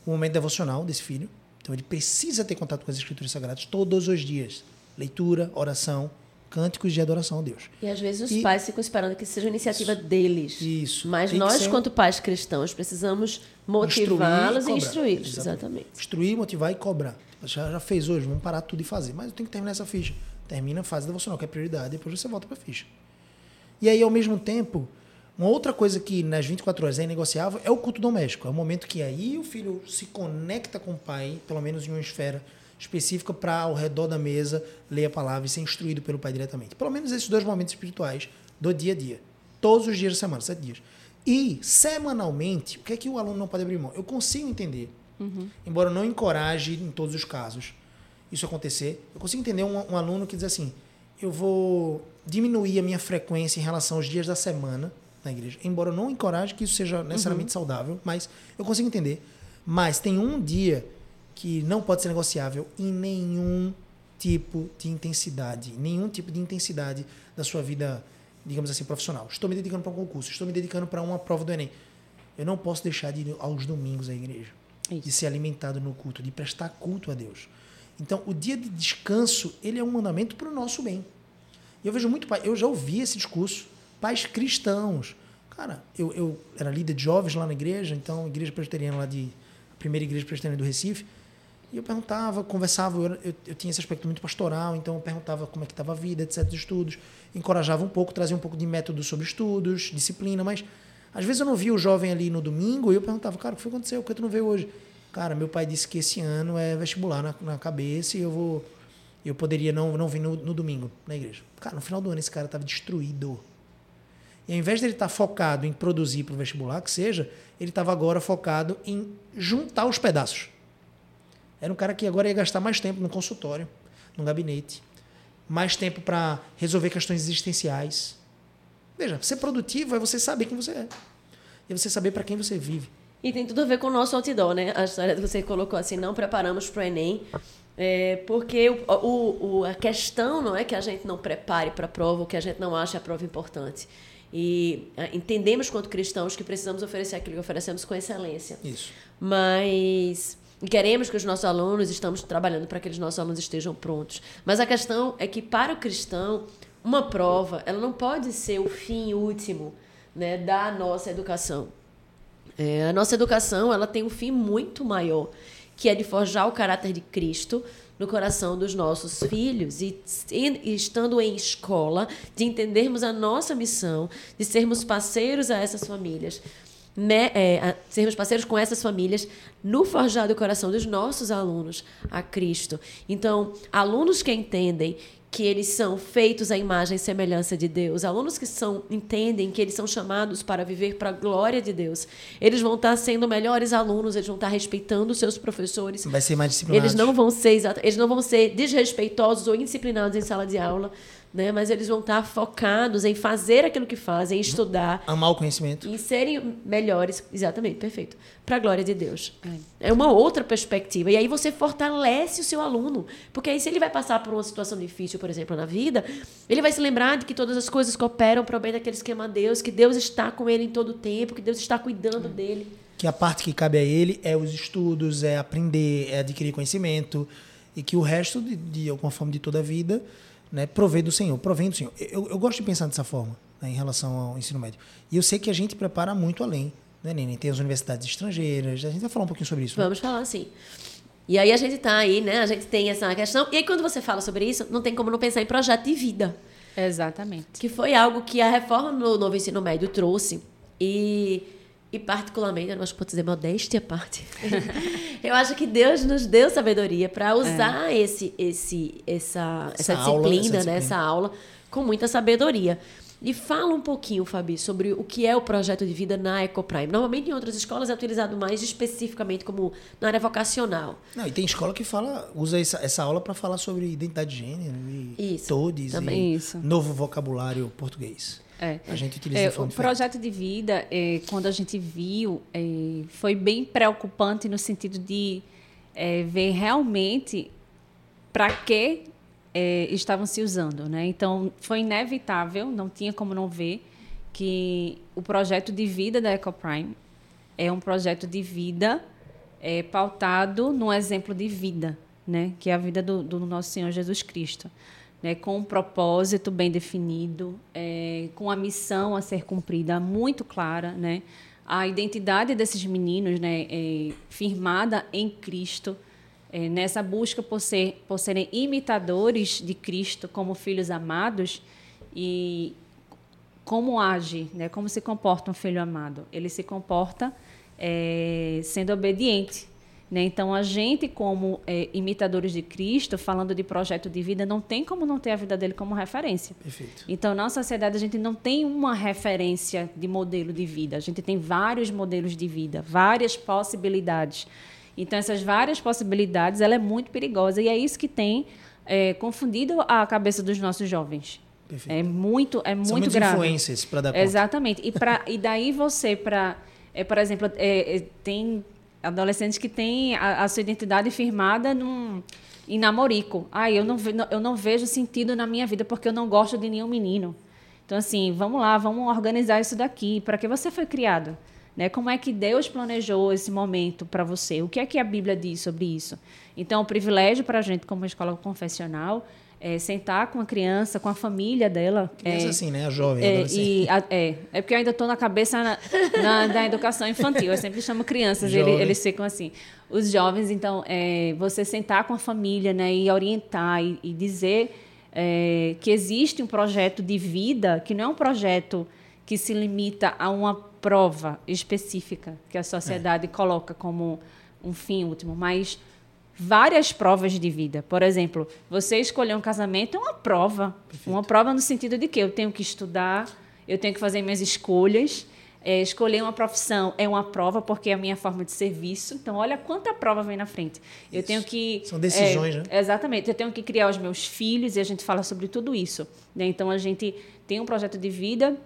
O momento devocional desse filho. Então, ele precisa ter contato com as Escrituras Sagradas todos os dias. Leitura, oração, cânticos de adoração a Deus. E às vezes os E- pais ficam esperando que seja iniciativa deles. Isso. Mas Tem nós, ser quanto pais cristãos, precisamos motivá-los e cobrar. instruí-los. Exatamente. Instruir, motivar e cobrar. Já, já fez hoje, vamos parar tudo e fazer. Mas eu tenho que terminar essa ficha. Termina, a devocional, que é prioridade, depois você volta para a ficha. E aí, ao mesmo tempo, uma outra coisa que nas 24 horas é inegociável é o culto doméstico. É o momento que aí o filho se conecta com o pai, pelo menos em uma esfera específica, para ao redor da mesa ler a palavra e ser instruído pelo pai diretamente. Pelo menos esses dois momentos espirituais do dia a dia. Todos os dias da semana, sete dias. E, semanalmente, o que é que o aluno não pode abrir mão? Eu consigo entender embora eu não encoraje em todos os casos isso acontecer, eu consigo entender um, um aluno que diz assim: eu vou diminuir a minha frequência em relação aos dias da semana na igreja, embora eu não encoraje que isso seja necessariamente saudável, mas eu consigo entender. Mas tem um dia que não pode ser negociável em nenhum tipo de intensidade, nenhum tipo de intensidade da sua vida, digamos assim, profissional. Estou me dedicando para um concurso, estou me dedicando para uma prova do Enem. Eu não posso deixar de ir aos domingos à igreja de ser alimentado no culto, de prestar culto a Deus. Então, o dia de descanso, ele é um mandamento para o nosso bem. E eu vejo muito pai, eu já ouvi esse discurso, pais cristãos. Cara, eu, eu era líder de jovens lá na igreja, então, igreja presbiteriana lá de. Primeira igreja presbiteriana do Recife. E eu perguntava, conversava, eu, eu, eu, tinha esse aspecto muito pastoral, então eu perguntava como é que estava a vida, etc, dos estudos, encorajava um pouco, trazia um pouco de método sobre estudos, disciplina, mas às vezes eu não via o jovem ali no domingo e eu perguntava, cara, o que foi que aconteceu? Por que tu não veio hoje? Cara, meu pai disse que esse ano é vestibular na, na cabeça e eu vou eu poderia não, não vir no, no domingo na igreja. Cara, no final do ano esse cara estava destruído. E ao invés dele estar tá focado em produzir para o vestibular, que seja, ele estava agora focado em juntar os pedaços. Era um cara que agora ia gastar mais tempo no consultório, no gabinete, mais tempo para resolver questões existenciais. Veja, ser produtivo é você saber quem você é. E você saber para quem você vive. E tem tudo a ver com o nosso outdoor, né? A história que você colocou assim, não preparamos para o Enem, é, porque o, o, o, a questão não é que a gente não prepare para a prova ou que a gente não ache a prova importante. E a, é, entendemos, quanto cristãos, que precisamos oferecer aquilo que oferecemos com excelência. Isso. Mas queremos que os nossos alunos, estamos trabalhando para que os nossos alunos estejam prontos. Mas a questão é que, para o cristão, uma prova ela não pode ser o fim último né, da nossa educação. É, a nossa educação ela tem um fim muito maior que é de forjar o caráter de Cristo no coração dos nossos filhos e, e, estando em escola, de entendermos a nossa missão, de sermos parceiros a essas famílias, né, é, a, sermos parceiros com essas famílias no forjar do coração dos nossos alunos a Cristo. Então, alunos que entendem que eles são feitos à imagem e semelhança de Deus. Alunos que são entendem que eles são chamados para viver para a glória de Deus. Eles vão estar sendo melhores alunos, eles vão estar respeitando os seus professores. Vai ser mais disciplinados. Eles não vão ser eles não vão ser desrespeitosos ou indisciplinados em sala de aula né? Mas eles vão estar focados em fazer aquilo que fazem, em estudar. Amar o conhecimento. Em serem melhores. Exatamente, perfeito. Para a glória de Deus. É. é uma outra perspectiva. E aí você fortalece o seu aluno. Porque aí, se ele vai passar por uma situação difícil, por exemplo, na vida, ele vai se lembrar de que todas as coisas cooperam para o bem daqueles que amam a Deus, que Deus está com ele em todo o tempo, que Deus está cuidando é. dele. Que a parte que cabe a ele é os estudos, é aprender, é adquirir conhecimento. E que o resto, de, de alguma forma, de toda a vida né, provém do Senhor, provém do Senhor. Eu, eu gosto de pensar dessa forma né, em relação ao ensino médio. E eu sei que a gente prepara muito além, né, Nene? Tem as universidades estrangeiras, a gente vai falar um pouquinho sobre isso. Né? Vamos né? falar, sim. E aí a gente está aí, né? A gente tem essa questão. E aí quando você fala sobre isso, não tem como não pensar em projeto de vida. Exatamente. Que foi algo que a reforma no novo ensino médio trouxe. E e particularmente, eu não acho que dizer modéstia à parte. [LAUGHS] eu acho que Deus nos deu sabedoria para usar é. esse, esse, essa, essa, essa, disciplina, aula, essa disciplina, né, essa aula, com muita sabedoria. E fala um pouquinho, Fabi, sobre o que é o projeto de vida na Ecoprime. Normalmente em outras escolas é utilizado mais especificamente como na área vocacional. Não, e tem escola que fala, usa essa, essa aula para falar sobre identidade de gênero e isso, todes e isso. novo vocabulário português. É. A gente utiliza é, O projeto de vida, é, quando a gente viu, é, foi bem preocupante no sentido de é, ver realmente para que é, estavam se usando. Né? Então, foi inevitável, não tinha como não ver, que o projeto de vida da EcoPrime é um projeto de vida é, pautado no exemplo de vida, né? que é a vida do, do nosso Senhor Jesus Cristo né, com um propósito bem definido, é, com a missão a ser cumprida muito clara, né, a identidade desses meninos né, é, firmada em Cristo, é, nessa busca por, ser, por serem imitadores de Cristo como filhos amados e como age, né, como se comporta um filho amado. Ele se comporta é, sendo obediente né? Então, a gente, como é, imitadores de Cristo, falando de projeto de vida, não tem como não ter a vida dele como referência. Perfeito. Então, na sociedade, a gente não tem uma referência de modelo de vida. A gente tem vários modelos de vida, várias possibilidades. Então, essas várias possibilidades, ela é muito perigosa. E é isso que tem é, confundido a cabeça dos nossos jovens. Perfeito. É muito, é muito São grave. influências para dar conta. Exatamente. E, pra, e daí você, para... É, por exemplo, é, é, tem adolescentes que têm a, a sua identidade firmada num, em namorico. Ah, eu não, eu não vejo sentido na minha vida porque eu não gosto de nenhum menino. Então, assim, vamos lá, vamos organizar isso daqui. Para que você foi criado? Né? Como é que Deus planejou esse momento para você? O que é que a Bíblia diz sobre isso? Então, o privilégio para a gente, como escola confessional, é sentar com a criança, com a família dela. Criança é, assim, né? A jovem, é, e a- é, é porque eu ainda estou na cabeça na, na- da educação infantil. Eu sempre chamo crianças, ele- eles ficam assim. Os jovens, então, é, você sentar com a família né, e orientar e, e dizer é, que existe um projeto de vida que não é um projeto que se limita a uma prova específica que a sociedade coloca como um fim último, mas várias provas de vida. Por exemplo, você escolher um casamento é uma prova. Uma prova no sentido de que eu tenho que estudar, eu tenho que fazer minhas escolhas. É, escolher uma profissão é uma prova porque é a minha forma de serviço. Então, olha quanta prova vem na frente. Eu tenho que. São decisões, é, né? Exatamente. Eu tenho que criar os meus filhos e a gente fala sobre tudo isso. né? Então, a gente tem um projeto de vida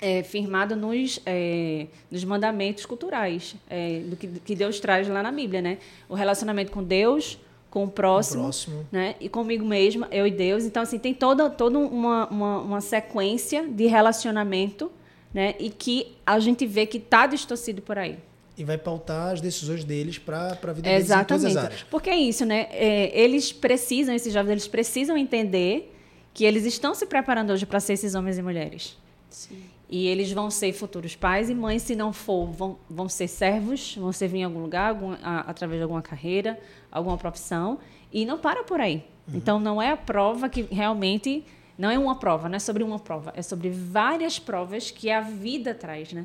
é, firmado nos, é, nos mandamentos culturais é, do que, que Deus traz lá na Bíblia, né? O relacionamento com Deus, com o próximo, próximo. né? E comigo mesma, eu e Deus. Então, assim, tem toda, toda uma, uma, uma sequência de relacionamento, né? E que a gente vê que está distorcido por aí. E vai pautar as decisões deles para a vida deles em todas as Exatamente. áreas. Porque é isso, né? É, eles precisam, esses jovens, eles precisam entender que eles estão se preparando hoje para ser esses homens e mulheres. Sim. E eles vão ser futuros pais e mães, se não for, vão, vão ser servos, vão servir em algum lugar, algum, a- através de alguma carreira, alguma profissão. E não para por aí. Então, não é a prova que realmente. Não é uma prova, não é sobre uma prova. É sobre várias provas que a vida traz, né?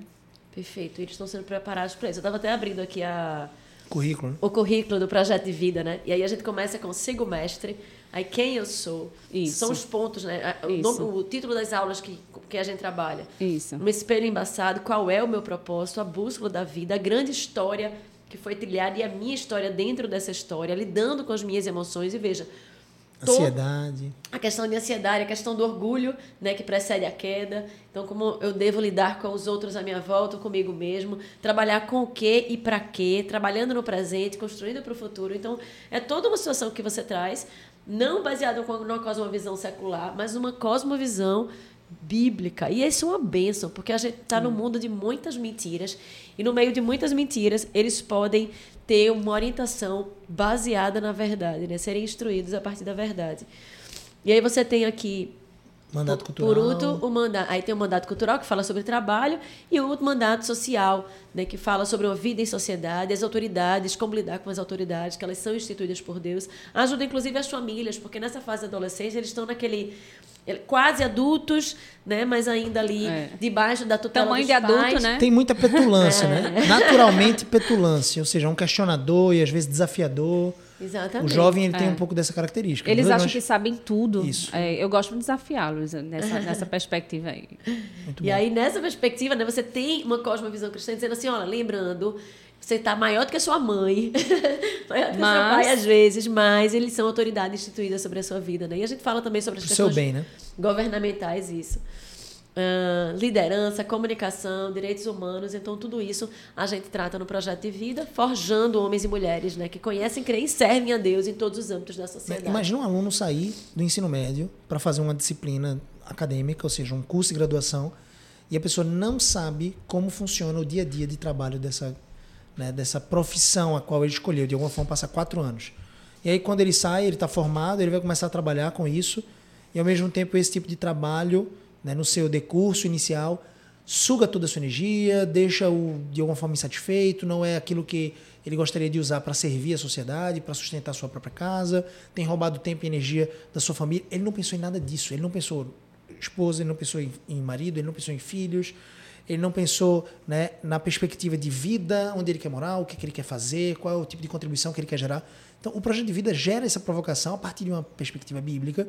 Perfeito. Eles estão sendo preparados para isso. Eu estava até abrindo aqui a, Currículo, né? o currículo do projeto de vida, né? E aí a gente começa com sigo o mestre, aí quem eu sou. Isso. São os pontos, né? O, nome- o título das aulas que, que a gente trabalha. Isso. Um espelho embaçado, qual é o meu propósito, a bússola da vida, a grande história que foi trilhada e a minha história dentro dessa história, lidando com as minhas emoções. E veja, Ansiedade. a questão de ansiedade, a questão do orgulho, né, que precede a queda. Então, como eu devo lidar com os outros à minha volta, comigo mesmo, trabalhar com o que e para quê, trabalhando no presente, construindo para o futuro. Então, é toda uma situação que você traz, não baseada com- numa cosmovisão secular, mas numa cosmovisão bíblica. E isso é uma bênção, porque a gente está no mundo de muitas mentiras, e no meio de muitas mentiras, eles podem ter uma orientação baseada na verdade, né? serem instruídos a partir da verdade. E aí você tem aqui Mandato cultural. por último, o mandato, aí tem o mandato cultural que fala sobre trabalho e o outro mandato social, né, que fala sobre uma vida em sociedade, as autoridades, como lidar com as autoridades, que elas são instituídas por Deus. Ajuda inclusive as famílias, porque nessa fase da adolescência eles estão naquele quase adultos, né, mas ainda ali É. debaixo da tutela Tamanho dos de adulto, pais. né? Tem muita petulância, É. [LAUGHS] né? Naturalmente petulância, ou seja, um questionador e às vezes desafiador. Exatamente. O jovem ele tem É. um pouco dessa característica. Eles Nós- acham que sabem tudo. Isso. É, eu gosto de desafiá-los nessa, [LAUGHS] nessa perspectiva aí. Muito E bom. aí, nessa perspectiva, né, você tem uma cosmovisão cristã dizendo assim, olha, lembrando, você está maior do que a sua mãe, [LAUGHS] maior do que o seu Mas- pai às vezes, mas eles são autoridade instituída sobre a sua vida, né? E a gente fala também sobre as Pro seu questões bem, né? governamentais, isso. Ah, liderança, comunicação, direitos humanos, então tudo isso a gente trata no projeto de vida, forjando homens e mulheres, né, que conhecem, creem e servem a Deus em todos os âmbitos da sociedade. Imagina um aluno sair do ensino médio para fazer uma disciplina acadêmica, ou seja, um curso de graduação, e a pessoa não sabe como funciona o dia a dia de trabalho dessa, né, dessa profissão a qual ele escolheu. De alguma forma, passa quatro anos. E aí, quando ele sai, ele está formado, ele vai começar a trabalhar com isso, e ao mesmo tempo, esse tipo de trabalho, né, no seu decurso inicial, suga toda a sua energia, deixa-o de alguma forma insatisfeito, não é aquilo que ele gostaria de usar para servir a sociedade, para sustentar a sua própria casa, tem roubado tempo e energia da sua família. Ele não pensou em nada disso. Ele não pensou em esposa, ele não pensou em, marido, ele não pensou em filhos, ele não pensou né, na perspectiva de vida, onde ele quer morar, o que, que ele quer fazer, qual é o tipo de contribuição que ele quer gerar. Então, o projeto de vida gera essa provocação a partir de uma perspectiva bíblica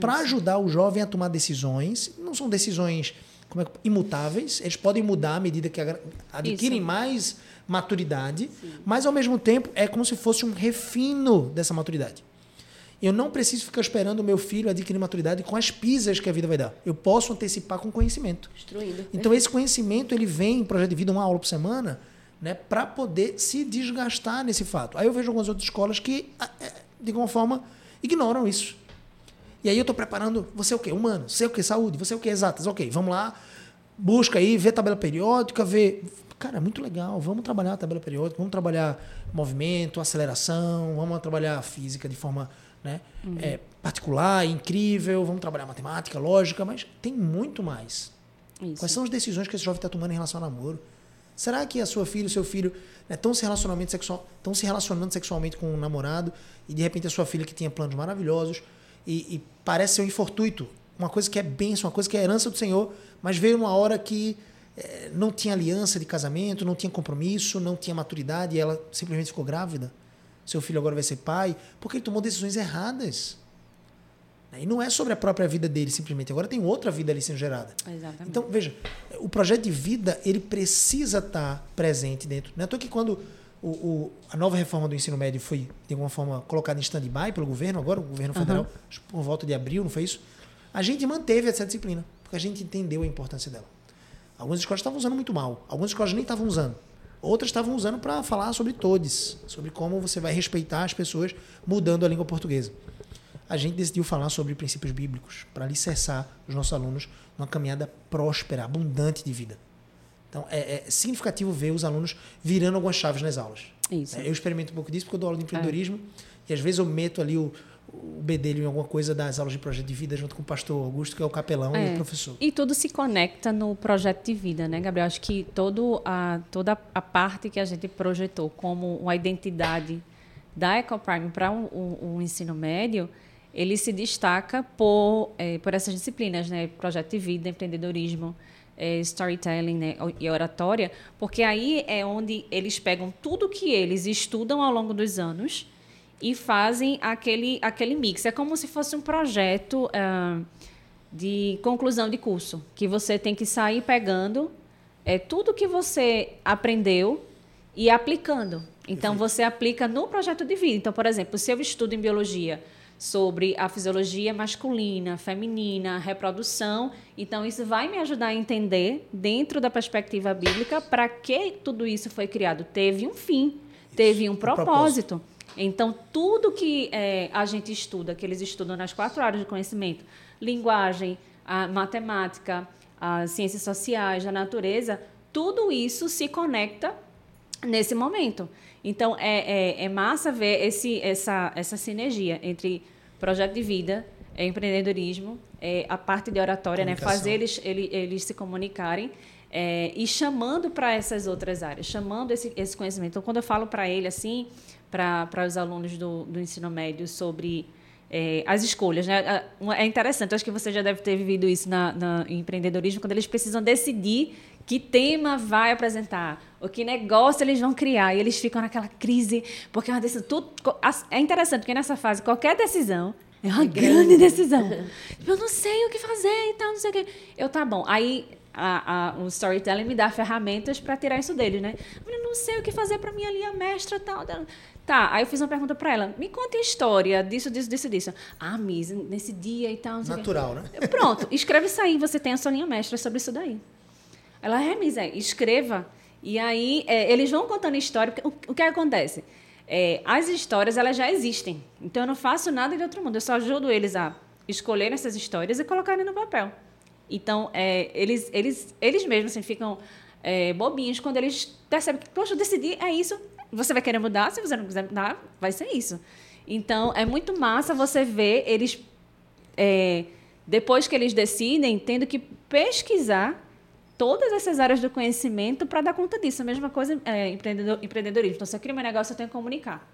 para ajudar o jovem a tomar decisões. Não são decisões como é, imutáveis, eles podem mudar à medida que adquirem Isso. mais maturidade, mas ao mesmo tempo é como se fosse um refino dessa maturidade. Eu não preciso ficar esperando o meu filho adquirir maturidade com as pisas que a vida vai dar. Eu posso antecipar com conhecimento. Então esse conhecimento ele vem em projeto de vida uma aula por semana, né, para poder se desgastar nesse fato. Aí eu vejo algumas outras escolas que é, de alguma forma ignoram isso. E aí eu estou preparando, você é o quê? Humano, você é o quê? Saúde, você é o quê? Exatas, ok, vamos lá, busca aí, vê tabela periódica, vê. cara, é muito legal, vamos trabalhar a tabela periódica, vamos trabalhar movimento, aceleração, vamos trabalhar física de forma né, uhum. é, particular, incrível, vamos trabalhar matemática, lógica, mas tem muito mais. Isso. Quais são as decisões que esse jovem está tomando em relação ao namoro? Será que a sua filha, o seu filho estão né, se, relacionamento sexual, se relacionando sexualmente com um namorado e de repente a sua filha que tinha planos maravilhosos e, e parece ser um infortuito, uma coisa que é bênção, uma coisa que é herança do Senhor, mas veio uma hora que é, não tinha aliança de casamento, não tinha compromisso, não tinha maturidade e ela simplesmente ficou grávida. Seu filho agora vai ser pai porque ele tomou decisões erradas. E não é sobre a própria vida dele, simplesmente. Agora tem outra vida ali sendo gerada. Exatamente. Então, veja, o projeto de vida, ele precisa estar presente dentro. Não é que quando o, o, a nova reforma do ensino médio foi, de alguma forma, colocada em stand-by pelo governo, agora, o governo federal, uhum. por volta de abril, não foi isso? A gente manteve essa disciplina, porque a gente entendeu a importância dela. Algumas escolas estavam usando muito mal, algumas escolas nem estavam usando. Outras estavam usando para falar sobre todos, sobre como você vai respeitar as pessoas mudando a língua portuguesa a gente decidiu falar sobre princípios bíblicos para alicerçar os nossos alunos numa caminhada próspera, abundante de vida. Então, é, é significativo ver os alunos virando algumas chaves nas aulas. Isso. É, eu experimento um pouco disso porque eu dou aula de empreendedorismo é. e às vezes eu meto ali o, o bedelho em alguma coisa das aulas de projeto de vida junto com o pastor Augusto, que é o capelão é. e o professor. E tudo se conecta no projeto de vida, né, Gabriel? Acho que todo a, toda a parte que a gente projetou como uma identidade da EcoPrime para o um, um, um ensino médio ele se destaca por, é, por essas disciplinas, né? Projeto de vida, empreendedorismo, é, storytelling né? e oratória, porque aí é onde eles pegam tudo que eles estudam ao longo dos anos e fazem aquele, aquele mix. É como se fosse um projeto uh, de conclusão de curso, que você tem que sair pegando é, tudo que você aprendeu e aplicando. Então, você aplica no projeto de vida. Então, por exemplo, se eu estudo em biologia sobre a fisiologia masculina, feminina, reprodução. Então, isso vai me ajudar a entender, dentro da perspectiva bíblica, para que tudo isso foi criado. Teve um fim, teve um propósito. propósito. Então, tudo que é, a gente estuda, que eles estudam nas quatro áreas de conhecimento, linguagem, a matemática, as ciências sociais, a natureza, tudo isso se conecta nesse momento. Então, é, é, é massa ver esse, essa, essa sinergia entre projeto de vida, é empreendedorismo, é a parte de oratória, né? fazer eles, eles, eles se comunicarem é, e chamando para essas outras áreas, chamando esse, esse conhecimento. Então, quando eu falo para ele, assim, para os alunos do, do ensino médio sobre é, as escolhas, né? É interessante, acho que você já deve ter vivido isso na, na, em empreendedorismo, quando eles precisam decidir que tema vai apresentar, o que negócio eles vão criar, e eles ficam naquela crise, porque é uma decisão. Tudo, é interessante, porque nessa fase, qualquer decisão é uma é grande decisão. [LAUGHS] Tipo, eu não sei o que fazer e tal, não sei o que. Eu, tá bom. Aí a, a, o storytelling me dá ferramentas para tirar isso deles, né? Eu não sei o que fazer para minha linha mestra tal. Tá, aí eu fiz uma pergunta para ela. Me conta a história disso, disso, disso, disso. Ah, Miss, nesse dia e tal. Natural, né? Pronto, escreve isso aí, você tem a sua linha mestra sobre isso daí. Ela, é, Miss, é, escreva. E aí é, eles vão contando história. O, o que acontece? É, as histórias, elas já existem. Então eu não faço nada de outro mundo. Eu só ajudo eles a escolherem essas histórias e colocarem no papel. Então, é, eles, eles, eles mesmos assim, ficam é, bobinhos quando eles percebem que, poxa, eu decidi, é isso, você vai querer mudar, se você não quiser mudar, vai ser isso. Então, é muito massa você ver eles, é, depois que eles decidem, tendo que pesquisar todas essas áreas do conhecimento para dar conta disso. A mesma coisa é empreendedor, empreendedorismo. Então, se eu crio meu negócio, eu tenho que comunicar.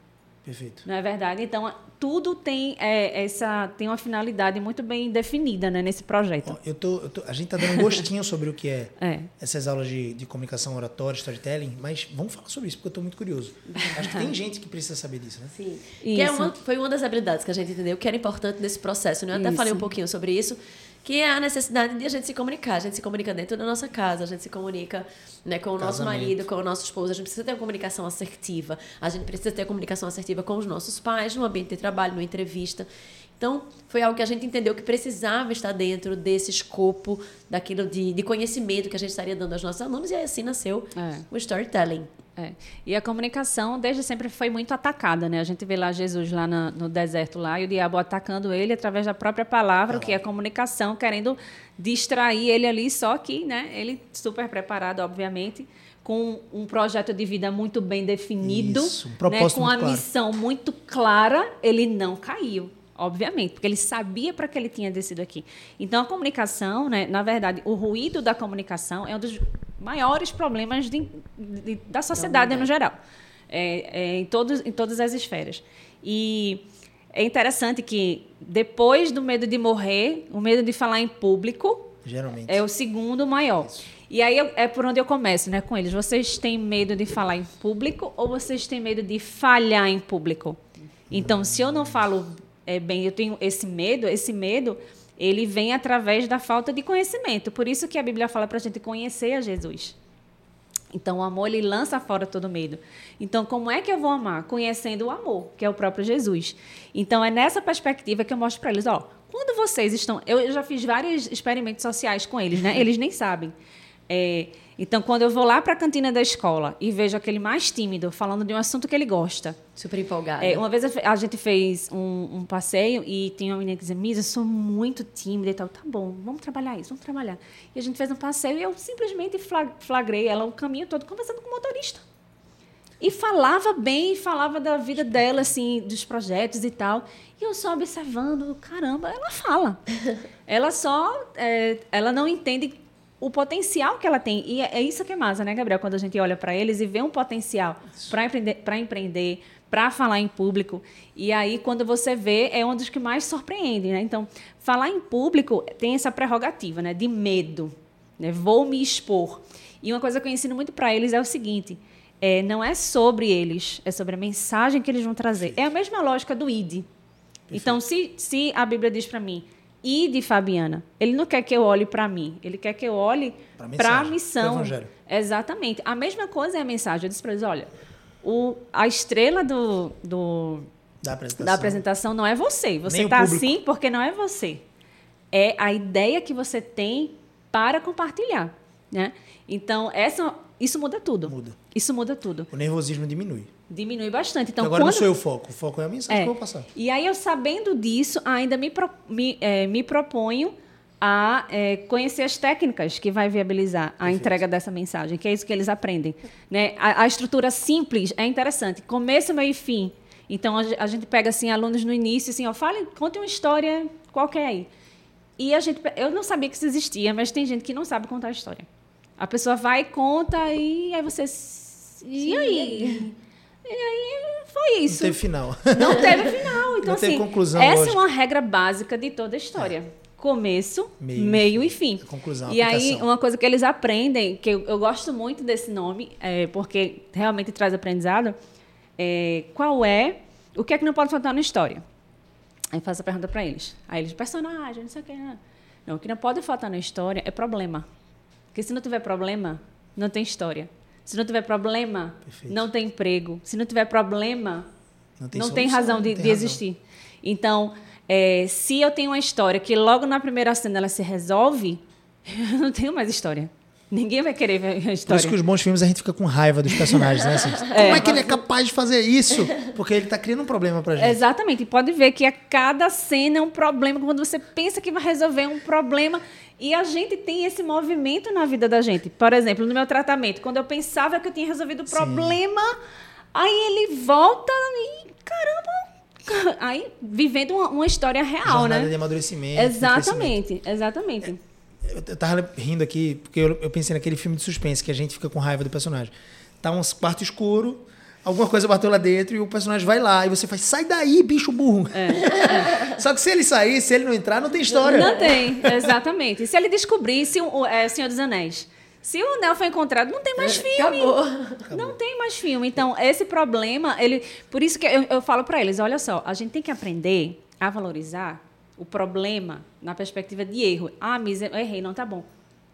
Perfeito. Não é verdade? Então, tudo tem, é, essa, tem uma finalidade muito bem definida né, nesse projeto. Eu tô, eu tô, a gente está dando um gostinho sobre o que é, [LAUGHS] é. essas aulas de, de comunicação oratória, storytelling, mas vamos falar sobre isso, porque eu estou muito curioso. Acho que tem gente que precisa saber disso, né? Sim. Que é uma, foi uma das habilidades que a gente entendeu que era importante nesse processo. Né? Eu até isso. falei um pouquinho sobre isso que é a necessidade de a gente se comunicar. A gente se comunica dentro da nossa casa, a gente se comunica né, com o Casamento. nosso marido, com o nosso esposo. A gente precisa ter uma comunicação assertiva. A gente precisa ter uma comunicação assertiva com os nossos pais, no ambiente de trabalho, numa entrevista. Então, foi algo que a gente entendeu que precisava estar dentro desse escopo, daquilo de, de conhecimento que a gente estaria dando aos nossos alunos, e aí assim nasceu é. o storytelling. É. E a comunicação desde sempre foi muito atacada, né? A gente vê lá Jesus lá no, no deserto lá e o diabo atacando ele através da própria palavra, que é a comunicação, querendo distrair ele ali, só que, né? Ele super preparado, obviamente, com um projeto de vida muito bem definido, Isso, um né, com a muito claro. missão muito clara, ele não caiu. Obviamente, porque ele sabia para que ele tinha descido aqui. Então, a comunicação, né, na verdade, o ruído da comunicação é um dos maiores problemas de- de- da sociedade no geral, é, é, em, todos, em todas as esferas. E é interessante que, depois do medo de morrer, o medo de falar em público, Geralmente. é o segundo maior. E aí é por onde eu começo, né, com eles. Vocês têm medo de falar em público ou vocês têm medo de falhar em público? Então, se eu não falo é, bem, eu tenho esse medo, esse medo, ele vem através da falta de conhecimento. Por isso que a Bíblia fala para a gente conhecer a Jesus. Então, o amor, ele lança fora todo medo. Então, como é que eu vou amar? Conhecendo o amor, que é o próprio Jesus. Então, é nessa perspectiva que eu mostro para eles, ó, quando vocês estão... Eu já fiz vários experimentos sociais com eles, né? Eles nem sabem. É, então, quando eu vou lá para a cantina da escola e vejo aquele mais tímido falando de um assunto que ele gosta, Super empolgada. é, uma vez a gente fez um, um passeio e tinha uma menina que dizia, Misa, eu sou muito tímida e tal. Tá bom, vamos trabalhar isso, vamos trabalhar. E a gente fez um passeio e eu simplesmente fla- flagrei ela o caminho todo conversando com o motorista. E falava bem, falava da vida dela, assim, dos projetos e tal. E eu só observando, caramba, ela fala. [LAUGHS] ela só, é, ela não entende o potencial que ela tem. E é é isso que é massa, né, Gabriel? Quando a gente olha para eles e vê um potencial para empreender, para empreender, para falar em público. E aí, quando você vê, é um dos que mais surpreende, né? Então, falar em público tem essa prerrogativa, né, de medo. Né? Vou me expor. E uma coisa que eu ensino muito para eles é o seguinte: é, não é sobre eles, é sobre a mensagem que eles vão trazer. É a mesma lógica do ID. Então, se, se a Bíblia diz para mim, ide, Fabiana, ele não quer que eu olhe para mim, ele quer que eu olhe para a missão. evangelho. Exatamente. A mesma coisa é a mensagem. Eu disse para eles: olha, o, a estrela do, do, Da apresentação. da apresentação não é você. Você está assim porque não é você. É a ideia que você tem para compartilhar. Né? Então, essa, isso muda tudo. Muda. Isso muda tudo. O nervosismo diminui. Diminui bastante. Então, agora quando... não sou eu o foco. O foco é a mensagem É. que eu vou passar. E aí, eu sabendo disso, ainda me, pro- me, eh, me proponho a eh, conhecer as técnicas que vai viabilizar a entrega dessa mensagem, que é isso que eles aprendem. Né? A, a estrutura simples é interessante, começo, meio e fim. Então, a, ge- a gente pega assim, alunos no início, assim, ó, fale, conte uma história qualquer aí. E a gente, eu não sabia que isso existia, mas tem gente que não sabe contar a história. A pessoa vai, conta, e aí você... E aí? E aí foi Não isso. teve final. Não teve [LAUGHS] final. Então, Não teve assim, conclusão, essa lógico. é uma regra básica de toda a história. Começo, Meio meio, e fim. Conclusão, e aí, uma coisa que eles aprendem, que eu, eu gosto muito desse nome, é, porque realmente traz aprendizado, é, qual é, o que é que não pode faltar na história? Aí faço a pergunta para eles. Aí eles, personagem, não sei o que. Não. não, o que não pode faltar na história é problema. Porque se não tiver problema, não tem história. Se não tiver problema, Perfeito. não tem emprego. Se não tiver problema, Não não tem, tem, solução, razão não de, tem de razão. existir. Então, é, se eu tenho uma história que logo na primeira cena ela se resolve, [LAUGHS] eu não tenho mais história. Ninguém vai querer ver a Por história. isso que os bons filmes a gente fica com raiva dos personagens, né? Assim, [LAUGHS] Como é que ele é capaz de fazer isso? Porque ele tá criando um problema pra gente. Exatamente. E pode ver que a cada cena é um problema. Quando você pensa que vai resolver um problema. E a gente tem esse movimento na vida da gente. Por exemplo, no meu tratamento, quando eu pensava que eu tinha resolvido o Sim. problema, aí ele volta e. Caramba! Aí, vivendo uma, uma história real, Jornada né? de amadurecimento. Exatamente, exatamente. Eu eu tava rindo aqui, porque eu, eu pensei naquele filme de suspense, que a gente fica com raiva do personagem. Tá um quarto escuro, alguma coisa bateu lá dentro e o personagem vai lá. E você faz, sai daí, bicho burro. [LAUGHS] Só que se ele sair, se ele não entrar, não tem história. Não tem, exatamente. Se ele descobrisse o é, Senhor dos Anéis, se o Neo foi encontrado, não tem mais filme. Acabou. Não tem mais filme. Então, esse problema, ele, por isso que eu, eu falo para eles, olha só, a gente tem que aprender a valorizar o problema na perspectiva de erro. Ah, mas eu errei, não tá bom.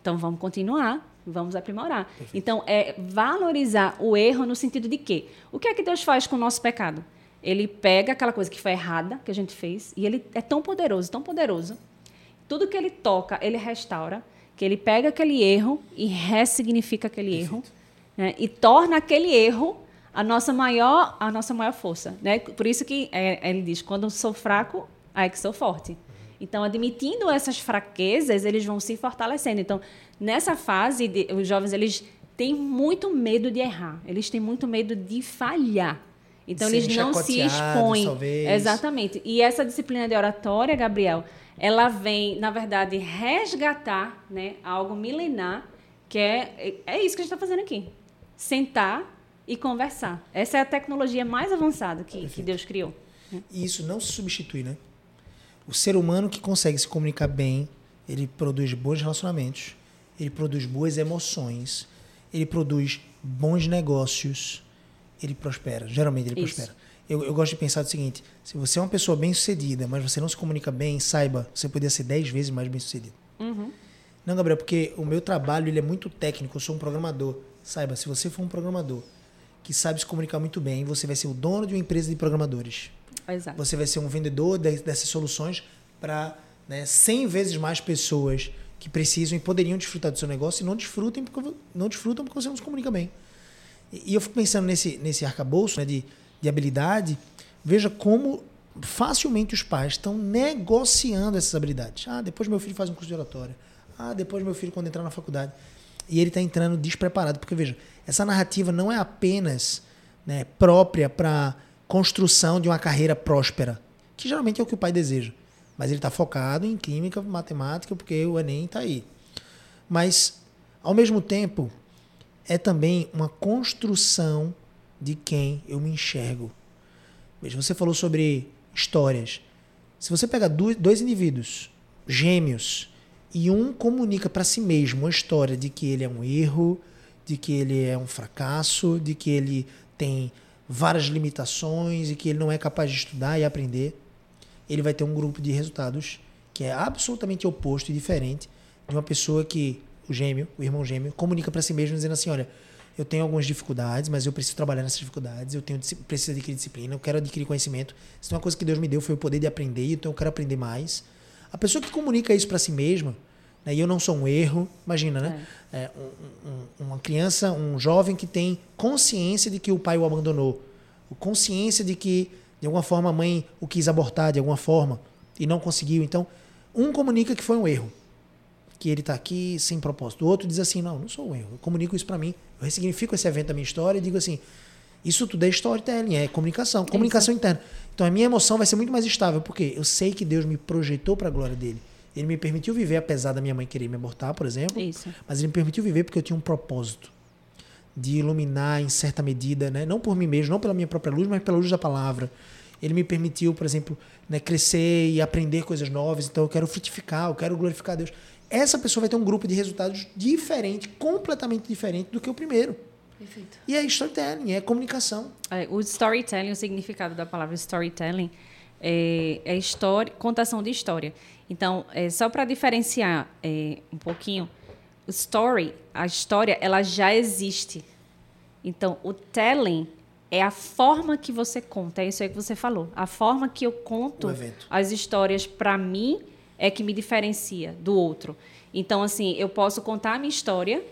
Então, vamos continuar, vamos aprimorar. Então, é valorizar o erro no sentido de quê? O que é que Deus faz com o nosso pecado? Ele pega aquela coisa que foi errada, que a gente fez, e ele é tão poderoso, tão poderoso, tudo que ele toca, ele restaura, que ele pega aquele erro e ressignifica aquele erro, né? e torna aquele erro a nossa maior, a nossa maior força. Né? Por isso que é, ele diz, quando sou fraco, aí que sou forte. Então, admitindo essas fraquezas, eles vão se fortalecendo. Então, nessa fase, de, os jovens eles têm muito medo de errar. Eles têm muito medo de falhar. Então, Serem eles não se expõem. talvez. Exatamente. E essa disciplina de oratória, Gabriel, ela vem, na verdade, resgatar né, algo milenar, que é, é isso que a gente está fazendo aqui. Sentar e conversar. Essa é a tecnologia mais avançada que, que Deus criou. E isso não se substitui, né? O ser humano que consegue se comunicar bem, ele produz bons relacionamentos, ele produz boas emoções, ele produz bons negócios, ele prospera. Geralmente ele Isso. prospera. Eu, eu gosto de pensar o seguinte: se você é uma pessoa bem sucedida, mas você não se comunica bem, saiba, você poderia ser 10 vezes mais bem sucedido. Não, Gabriel, porque o meu trabalho ele é muito técnico, eu sou um programador. Saiba, se você for um programador que sabe se comunicar muito bem, você vai ser o dono de uma empresa de programadores. Exato. Você vai ser um vendedor de- dessas soluções para né, 100 vezes mais pessoas que precisam e poderiam desfrutar do seu negócio e não desfrutam porque, não desfrutam porque você não se comunica bem. E, e eu fico pensando nesse, nesse arcabouço né, de, de habilidade, veja como facilmente os pais estão negociando essas habilidades. Ah, depois meu filho faz um curso de oratória. Ah, depois meu filho quando entrar na faculdade. E ele está entrando despreparado. Porque, veja, essa narrativa não é apenas né, própria para construção de uma carreira próspera, que geralmente é o que o pai deseja. Mas ele está focado em química, matemática, porque o Enem está aí. Mas, ao mesmo tempo, é também uma construção de quem eu me enxergo. Veja, você falou sobre histórias. Se você pega dois indivíduos gêmeos e um comunica para si mesmo uma história de que ele é um erro, de que ele é um fracasso, de que ele tem várias limitações e que ele não é capaz de estudar e aprender, ele vai ter um grupo de resultados que é absolutamente oposto e diferente de uma pessoa que o gêmeo, o irmão gêmeo, comunica para si mesmo dizendo assim, olha, eu tenho algumas dificuldades, mas eu preciso trabalhar nessas dificuldades, eu tenho preciso adquirir disciplina, eu quero adquirir conhecimento. Isso é uma coisa que Deus me deu, foi o poder de aprender, então eu quero aprender mais. A pessoa que comunica isso para si mesma, né, e eu não sou um erro, imagina, né? É, um- um- uma criança, um jovem que tem consciência de que o pai o abandonou, consciência de que de alguma forma a mãe o quis abortar de alguma forma e não conseguiu. Então, um comunica que foi um erro, que ele está aqui sem propósito. O outro diz assim: não, não sou um erro. Eu comunico isso para mim. Eu ressignifico esse evento da minha história e digo assim: isso tudo é storytelling, é comunicação, comunicação interna. Então a minha emoção vai ser muito mais estável, porque eu sei que Deus me projetou para a glória dele. Ele me permitiu viver, apesar da minha mãe querer me abortar, por exemplo. Isso. Mas ele me permitiu viver porque eu tinha um propósito de iluminar em certa medida, né? não por mim mesmo, não pela minha própria luz, mas pela luz da palavra. Ele me permitiu, por exemplo, né, crescer e aprender coisas novas. Então eu quero frutificar, eu quero glorificar a Deus. Essa pessoa vai ter um grupo de resultados diferente, completamente diferente do que o primeiro. Perfeito. E é storytelling, é comunicação. É, o storytelling, o significado da palavra storytelling é, é história, contação de história. Então, é, só para diferenciar é, um pouquinho, o story, a história, ela já existe. Então, o telling é a forma que você conta, é isso aí que você falou. A forma que eu conto as histórias para mim é que me diferencia do outro. Então, assim, eu posso contar a minha história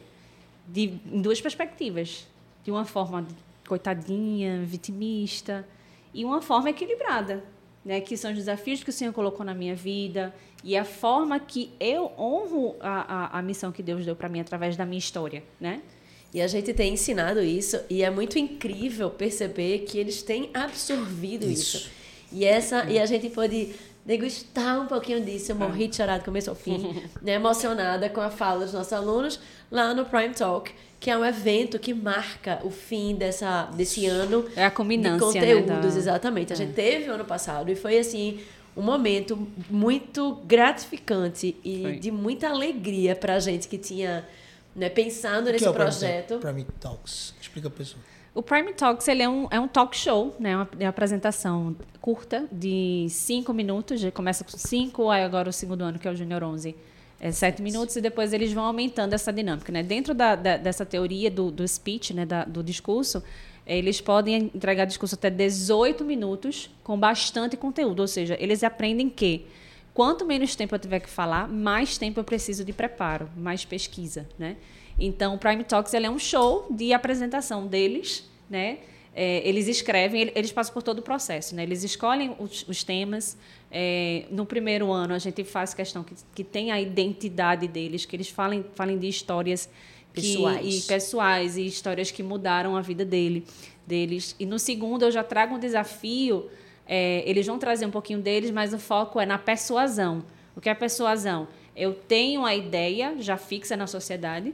de, em duas perspectivas. De uma forma coitadinha, vitimista, e uma forma equilibrada, né? que são os desafios que o Senhor colocou na minha vida e a forma que eu honro a, a, a missão que Deus deu para mim através da minha história. Né? E a gente tem ensinado isso e é muito incrível perceber que eles têm absorvido isso. Isso. E essa e a gente pode degustar um pouquinho disso. Eu morri de chorar do começo ao fim, [LAUGHS] né, emocionada com a fala dos nossos alunos lá no Prime Talk, que é um evento que marca o fim dessa desse ano É a de culminância, né, conteúdos, da- exatamente. A gente teve o ano passado e foi assim um momento muito gratificante e Foi. de muita alegria pra gente que tinha né, pensando O que nesse é o Prime projeto. Talk? Prime Talks. Explica para pessoa. O Prime Talks ele é, um, é um talk show, né? Uma, é uma apresentação curta de cinco minutos. Já começa com cinco, aí agora o segundo ano, que é o Junior 11, é sete minutos, e depois eles vão aumentando essa dinâmica. Né? Dentro da, da- dessa teoria do, do speech, né? Da- do discurso, eles podem entregar discurso até 18 minutos com bastante conteúdo. Ou seja, eles aprendem que quanto menos tempo eu tiver que falar, mais tempo eu preciso de preparo, mais pesquisa, né? Então, o Prime Talks é um show de apresentação deles, né? É, eles escrevem, ele- eles passam por todo o processo, né? Eles escolhem os, os temas. É, no primeiro ano, a gente faz questão que, que tenha a identidade deles, que eles falem, falem de histórias que, Pessoais. e pessoais e histórias que mudaram a vida dele, deles. E no segundo eu já trago um desafio. é, eles vão trazer um pouquinho deles, mas o foco é na persuasão. O que é persuasão? Eu tenho a ideia já fixa na sociedade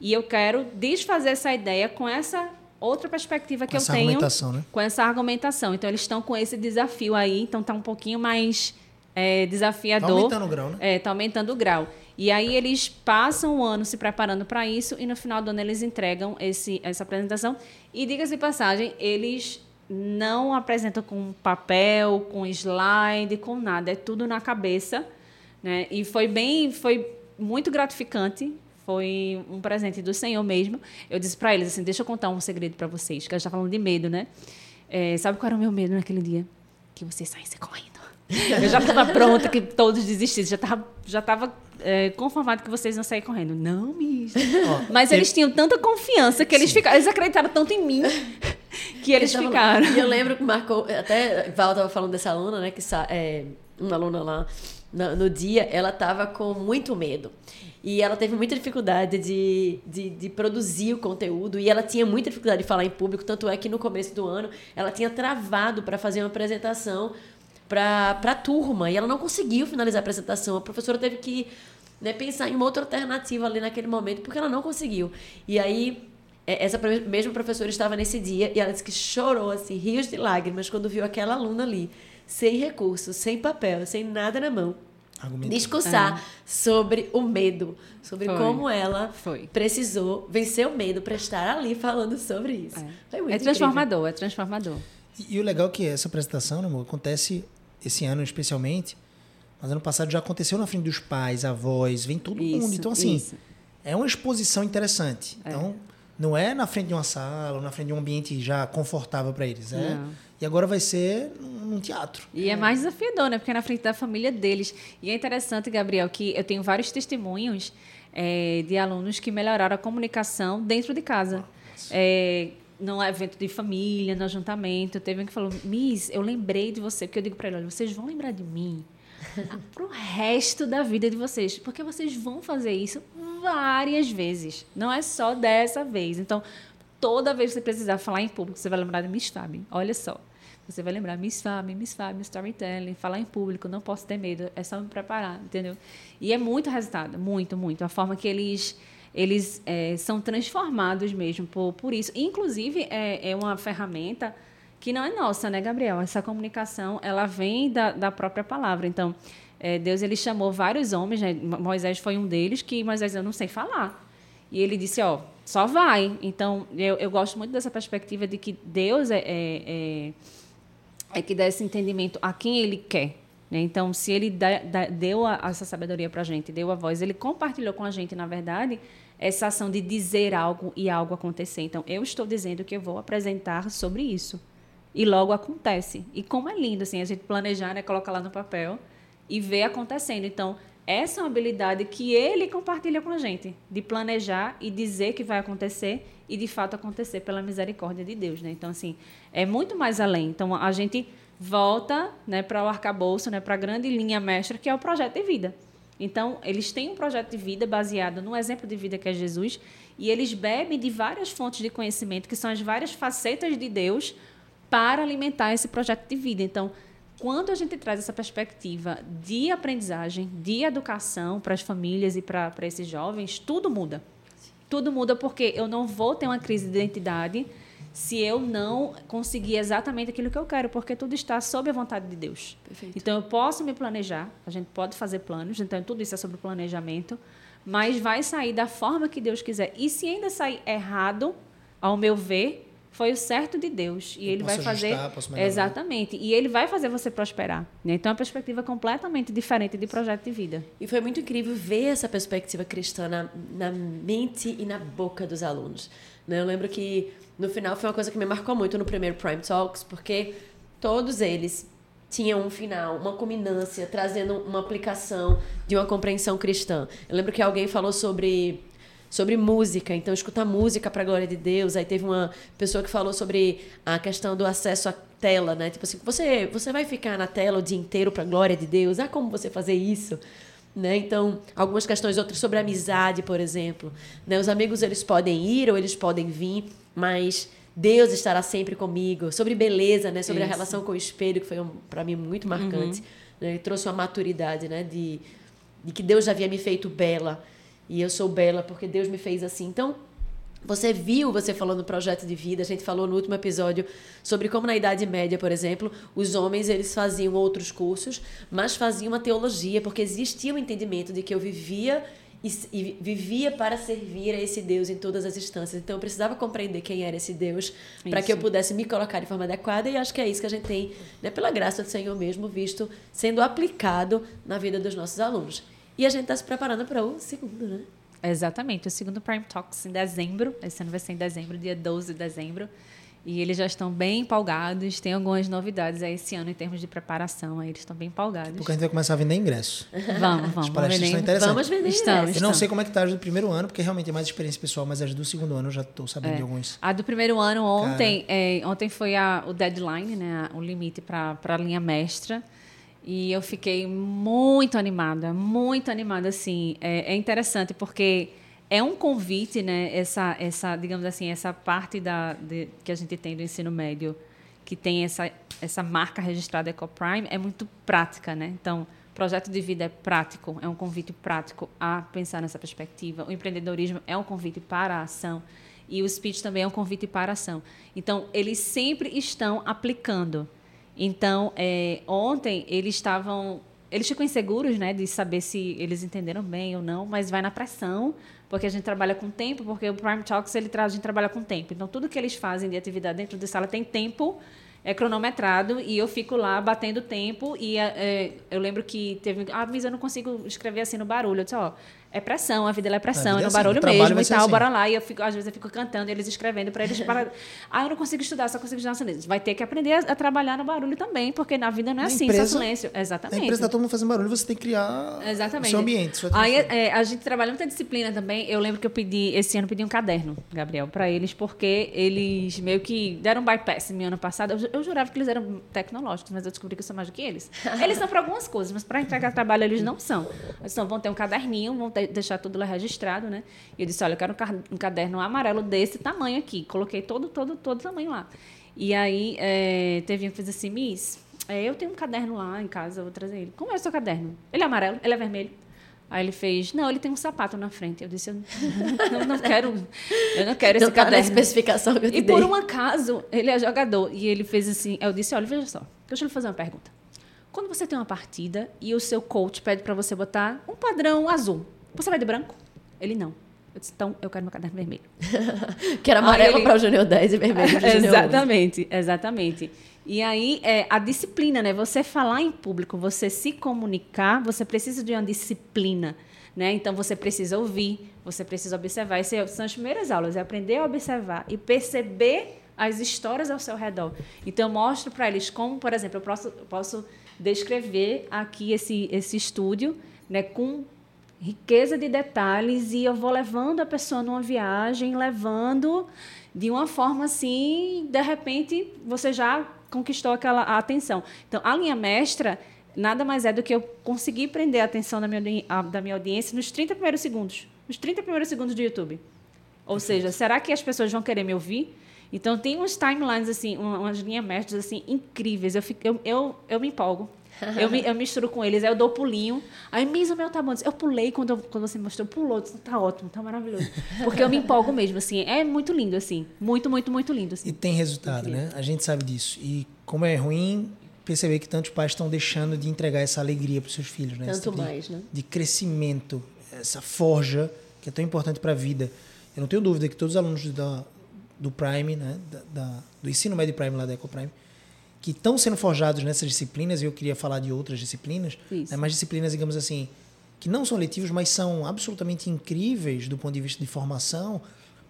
e eu quero desfazer essa ideia com essa outra perspectiva que Com eu essa tenho argumentação, né? com essa argumentação. Então eles estão com esse desafio aí, então tá um pouquinho mais é, desafiador. aumentando o grau, né? É, tá aumentando o grau. E aí eles passam o ano se preparando para isso e no final do ano eles entregam esse, essa apresentação. E diga-se de passagem, eles não apresentam com papel, com slide, com nada. É tudo na cabeça. Né? E foi bem, foi muito gratificante. Foi um presente do Senhor mesmo. Eu disse para eles assim, deixa eu contar um segredo para vocês, que a gente tá falando de medo, né? É, sabe qual era o meu medo naquele dia? Que vocês saíssem correndo. Eu já estava pronta que todos desistissem, já estava já tava, é, conformado que vocês iam sair correndo. Não, Miss. Mas teve- eles tinham tanta confiança que eles ficaram, eles acreditaram tanto em mim que eles Eu tava- ficaram. E eu lembro que marcou, até Val tava falando dessa aluna, né, que sa- é, uma aluna lá na- no dia, ela tava com muito medo. E ela teve muita dificuldade de, de, de produzir o conteúdo e ela tinha muita dificuldade de falar em público, tanto é que no começo do ano ela tinha travado para fazer uma apresentação para a turma e ela não conseguiu finalizar a apresentação. A professora teve que né, pensar em uma outra alternativa ali naquele momento porque ela não conseguiu. E aí é, essa mesma professora estava nesse dia e ela disse que chorou assim, rios de lágrimas quando viu aquela aluna ali, sem recursos, sem papel, sem nada na mão, Argumento. discursar sobre o medo, sobre Foi. como ela Foi. precisou vencer o medo para estar ali falando sobre isso. Foi muito É incrível. transformador, é transformador. E, e o legal é que essa apresentação, né, amor, acontece esse ano especialmente, mas ano passado já aconteceu na frente dos pais, avós, vem todo mundo. Isso, Então, assim, isso. é uma exposição interessante. Então, não é na frente de uma sala, ou na frente de um ambiente já confortável para eles. É, Não. e agora vai ser num, teatro. E é mais desafiador, né? Porque é na frente da família deles. E é interessante, Gabriel, que eu tenho vários testemunhos é, de alunos que melhoraram a comunicação dentro de casa. É, num evento de família, no ajuntamento, teve um que falou, Miss, eu lembrei de você, porque eu digo para ele, olha, vocês vão lembrar de mim [LAUGHS] pro resto da vida de vocês, porque vocês vão fazer isso várias vezes, não é só dessa vez. Então, toda vez que você precisar falar em público, você vai lembrar de Miss Fab. Olha só. Você vai lembrar Miss Fab, Miss Fab, Storytelling, falar em público, não posso ter medo, é só me preparar, entendeu? E é muito resultado, muito, muito. A forma que eles eles é, são transformados mesmo por, por isso. Inclusive, é, é uma ferramenta que não é nossa, né, Gabriel? Essa comunicação, ela vem da, da própria palavra. Então, é, Deus ele chamou vários homens, né? Moisés foi um deles, que Moisés, eu não sei falar. E ele disse, ó, só vai. Então, eu, eu gosto muito dessa perspectiva de que Deus é, é, é, é que dá esse entendimento a quem ele quer. Né? Então, se ele dá, dá, deu a, essa sabedoria para a gente, deu a voz, ele compartilhou com a gente, na verdade, essa ação de dizer algo e algo acontecer. Então, eu estou dizendo que eu vou apresentar sobre isso. E logo acontece. E como é lindo assim, a gente planejar, né, colocar lá no papel e ver acontecendo. Então, essa é uma habilidade que ele compartilha com a gente, de planejar e dizer que vai acontecer e de fato acontecer pela misericórdia de Deus, né? Então assim, é muito mais além. Então a gente volta, né, para o arcabouço, né, para a grande linha mestra que é o projeto de vida. Então, eles têm um projeto de vida baseado no exemplo de vida que é Jesus, e eles bebem de várias fontes de conhecimento, que são as várias facetas de Deus, para alimentar esse projeto de vida. Então, quando a gente traz essa perspectiva de aprendizagem, de educação para as famílias e para, esses jovens, tudo muda. Tudo muda porque eu não vou ter uma crise de identidade se eu não conseguir exatamente aquilo que eu quero, porque tudo está sob a vontade de Deus. Perfeito. Então eu posso me planejar, a gente pode fazer planos, então tudo isso é sobre planejamento, mas vai sair da forma que Deus quiser. E se ainda sair errado, ao meu ver, foi o certo de Deus e Eu ele vai posso fazer ajustar, exatamente e ele vai fazer você prosperar. né? Então é uma perspectiva completamente diferente de projeto de vida. E foi muito incrível ver essa perspectiva cristã na, na mente e na boca dos alunos. né? Eu lembro que no final foi uma coisa que me marcou muito no primeiro Prime Talks, porque todos eles tinham um final, uma culminância, trazendo uma aplicação de uma compreensão cristã. Eu lembro que alguém falou sobre sobre música, então escutar música para a glória de Deus. Aí teve uma pessoa que falou sobre a questão do acesso à tela, né? Tipo assim, você você vai ficar na tela o dia inteiro para a glória de Deus? Ah, como você fazer isso? Né? Então, algumas questões outras sobre amizade, por exemplo. Né? Os amigos eles podem ir ou eles podem vir, mas Deus estará sempre comigo. Sobre beleza, né? Sobre Isso. a relação com o espelho, que foi um, para mim muito marcante. Uhum. Né? Trouxe uma maturidade, né? De, de que Deus já havia me feito bela e eu sou bela porque Deus me fez assim. Então, você viu, você falou no projeto de vida, a gente falou no último episódio sobre como na Idade Média, por exemplo, os homens eles faziam outros cursos, mas faziam uma teologia, porque existia o entendimento de que eu vivia e, e, vivia para servir a esse Deus em todas as instâncias. Então eu precisava compreender quem era esse Deus para que eu pudesse me colocar de forma adequada e acho que é isso que a gente tem, né, pela graça do Senhor mesmo, visto sendo aplicado na vida dos nossos alunos. E a gente está se preparando para o segundo, né? Exatamente, o segundo Prime Talks em dezembro. Esse ano vai ser em dezembro, dia 12 de dezembro. E eles já estão bem empolgados. Tem algumas novidades aí esse ano em termos de preparação. Aí eles estão bem empolgados. Porque a gente vai começar a vender ingresso. Vamos, vamos. As palestras estão interessantes. Vamos vender ingresso. Eu não sei como é que tá as do primeiro ano, porque realmente é mais experiência pessoal, mas as do segundo ano eu já estou sabendo é. de alguns. A do primeiro ano ontem, é, ontem foi a, o deadline, né, o limite para a linha mestra. E eu fiquei muito animada, muito animada, assim. É, é, interessante porque é um convite, né? Essa, essa, digamos assim, essa parte da, de, que a gente tem do ensino médio, que tem essa, essa marca registrada EcoPrime, é muito prática, né? Então, projeto de vida é prático, é um convite prático a pensar nessa perspectiva. O empreendedorismo é um convite para a ação e o speech também é um convite para a ação. Então, eles sempre estão aplicando. Então, é, ontem eles estavam. Eles ficam inseguros, né, de saber se eles entenderam bem ou não, mas vai na pressão, porque a gente trabalha com tempo, porque o Prime Talks ele traz, a gente trabalha com tempo. Então, tudo que eles fazem de atividade dentro da sala tem tempo é cronometrado e eu fico lá batendo tempo e é, eu lembro que teve ah mas eu não consigo escrever assim no barulho eu disse ó é pressão, a vida é pressão, é, é no assim, barulho mesmo e tal, assim. bora lá. E eu fico, às vezes eu fico cantando, eles escrevendo para eles para. ah, eu não consigo estudar, só consigo estudar silêncio. Vai ter que aprender a, a, trabalhar no barulho também, porque na vida não é na assim, empresa, só silêncio. Exatamente. Na empresa está todo mundo fazendo barulho, você tem que criar Exatamente. o seu ambiente. Aí é, a gente trabalha muita disciplina também. Eu lembro que eu pedi, esse ano, pedi um caderno, Gabriel, para eles, porque eles meio que deram um bypass no ano passado. Eu, eu, jurava que eles eram tecnológicos, mas eu descobri que eu sou mais do que eles. Eles são para algumas coisas, mas para entregar trabalho eles não são. Eles só vão ter um caderninho, vão ter, deixar tudo lá registrado, né? E eu disse, olha, eu quero um caderno amarelo desse tamanho aqui. Coloquei todo, todo, todo tamanho lá. E aí é, teve um que fez assim, Miss, é, eu tenho um caderno lá em casa, eu vou trazer ele. Como é o seu caderno? Ele é amarelo? Ele é vermelho? Aí ele fez, não, ele tem um sapato na frente. Eu disse, eu não, não quero, eu não quero esse não caderno. especificação que eu te E dei. por um acaso, ele é jogador. E ele fez assim, eu disse, olha, veja só, deixa eu lhe fazer uma pergunta. Quando você tem uma partida e o seu coach pede para você botar um padrão azul, você vai de branco? Ele não. Eu disse, então eu quero meu caderno vermelho. [LAUGHS] que era amarelo ele... para o Júnior 10 e vermelho para o [LAUGHS] Júnior Exatamente, exatamente. E aí, é, a disciplina, né? Você falar em público, você se comunicar, você precisa de uma disciplina. Né? Então, você precisa ouvir, você precisa observar. Essas são as primeiras aulas, é aprender a observar e perceber as histórias ao seu redor. Então, eu mostro para eles como, por exemplo, eu posso, eu posso descrever aqui esse, esse estúdio né, com riqueza de detalhes e eu vou levando a pessoa numa viagem, levando de uma forma assim, de repente você já conquistou aquela atenção. Então, a linha mestra nada mais é do que eu conseguir prender a atenção da minha, da minha audiência nos 30 primeiros segundos. Nos 30 primeiros segundos do YouTube. Ou seja, será que as pessoas vão querer me ouvir? Então, tem uns timelines, assim, umas linhas mestras, assim, incríveis. Eu, fico, eu, eu, eu me empolgo. Eu, me, eu misturo com eles, aí eu dou pulinho. Aí, Miss, o meu tá bom. Eu pulei quando, eu, quando você mostrou, pulou. Disse, tá ótimo, tá maravilhoso. Porque eu me empolgo mesmo, assim. É muito lindo, assim. Muito, muito, muito lindo. Assim. E tem resultado, né? A gente sabe disso. E como é ruim perceber que tantos pais estão deixando de entregar essa alegria para os seus filhos, né? Tanto tipo mais, de, né? De crescimento, essa forja que é tão importante para a vida. Eu não tenho dúvida que todos os alunos da, do Prime, né? Da, da, do ensino médio Prime lá da Eco Prime, que estão sendo forjados nessas disciplinas, e eu queria falar de outras disciplinas, né, mas disciplinas, digamos assim, que não são letivas, mas são absolutamente incríveis do ponto de vista de formação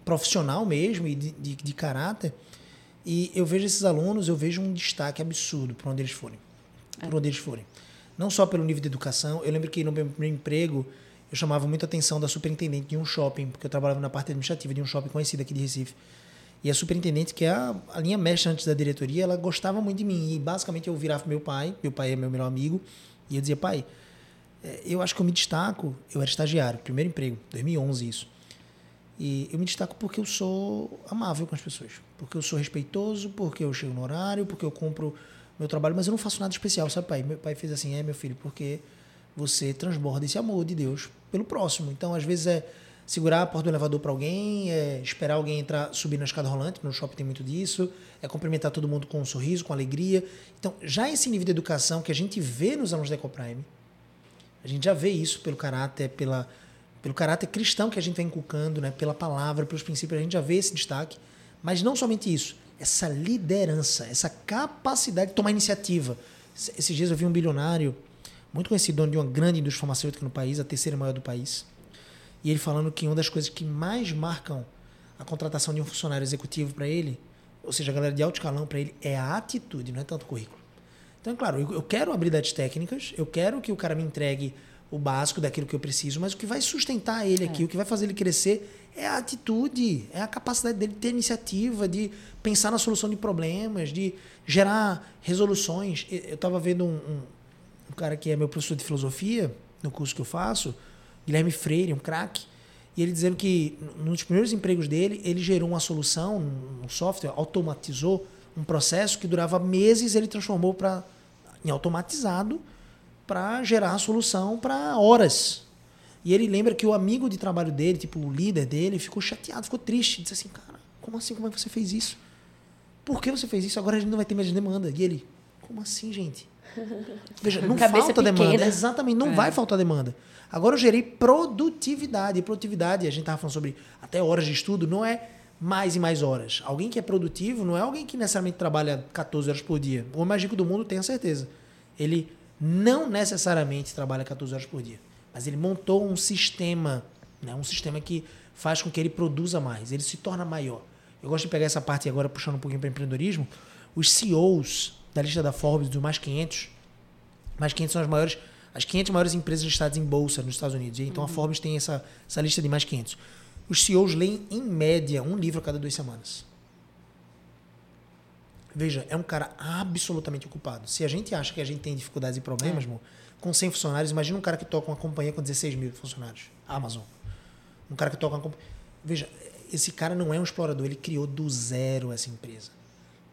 profissional mesmo e de, de, de caráter. E eu vejo esses alunos, eu vejo um destaque absurdo por onde eles forem. Por onde eles forem. Não só pelo nível de educação. Eu lembro que no meu primeiro emprego, eu chamava muita atenção da superintendente de um shopping, porque eu trabalhava na parte administrativa de um shopping conhecido aqui de Recife. E a superintendente, que é a, a linha mestra antes da diretoria, ela gostava muito de mim. E basicamente eu virava pro meu pai, meu pai é meu melhor amigo, e eu dizia, pai, é, eu acho que eu me destaco, eu era estagiário, primeiro emprego, 2011 isso. E eu me destaco porque eu sou amável com as pessoas, porque eu sou respeitoso, porque eu chego no horário, porque eu cumpro meu trabalho, mas eu não faço nada especial, sabe, pai? Meu pai fez assim, é, meu filho, porque você transborda esse amor de Deus pelo próximo. Então, às vezes é segurar a porta do elevador para alguém, é esperar alguém entrar, subir na escada rolante, no shopping tem muito disso, é cumprimentar todo mundo com um sorriso, com alegria. Então, já esse nível de educação que a gente vê nos alunos da Ecoprime, a gente já vê isso pelo caráter, pela, pelo caráter cristão que a gente vem inculcando, né? pela palavra, pelos princípios, a gente já vê esse destaque. Mas não somente isso, essa liderança, essa capacidade de tomar iniciativa. Esses dias eu vi um bilionário, muito conhecido, dono de uma grande indústria farmacêutica no país, a terceira maior do país, e ele falando que uma das coisas que mais marcam a contratação de um funcionário executivo para ele, ou seja, a galera de alto escalão para ele, é a atitude, não é tanto o currículo. Então, claro, eu quero habilidades técnicas, eu quero que o cara me entregue o básico daquilo que eu preciso, mas o que vai sustentar ele aqui, é. o que vai fazer ele crescer é a atitude, é a capacidade dele de ter iniciativa, de pensar na solução de problemas, de gerar resoluções. Eu estava vendo um, um, um, cara que é meu professor de filosofia, no curso que eu faço, Guilherme Freire, um craque, e ele dizendo que nos primeiros empregos dele, ele gerou uma solução, um software, automatizou um processo que durava meses, ele transformou para em automatizado para gerar a solução para horas. E ele lembra que o amigo de trabalho dele, tipo o líder dele, ficou chateado, ficou triste, disse assim: "Cara, como assim? Como é que você fez isso? Por que você fez isso? Agora a gente não vai ter mais demanda". E ele: "Como assim, gente?" [LAUGHS] Veja, não Cabeça falta pequena. demanda. Exatamente, não é. vai faltar demanda. Agora eu gerei produtividade. E produtividade, a gente estava falando sobre até horas de estudo, não é mais e mais horas. Alguém que é produtivo não é alguém que necessariamente trabalha 14 horas por dia. O mais rico do mundo, tenho certeza. Ele não necessariamente trabalha 14 horas por dia. Mas ele montou um sistema, né? um sistema que faz com que ele produza mais, ele se torna maior. Eu gosto de pegar essa parte agora, puxando um pouquinho para empreendedorismo. Os CEOs da lista da Forbes, dos mais 500, mais 500 são as maiores, as 500 maiores empresas listadas em bolsa nos Estados Unidos. Então uhum. a Forbes tem essa, essa lista de mais 500 os CEOs leem, em média, um livro a cada duas semanas. Veja, é um cara absolutamente ocupado. Se a gente acha que a gente tem dificuldades e problemas, é. Com 100 funcionários, imagina um cara que toca uma companhia com 16 mil funcionários. Amazon. Um cara que toca uma companhia. Veja, esse cara não é um explorador, ele criou do zero essa empresa.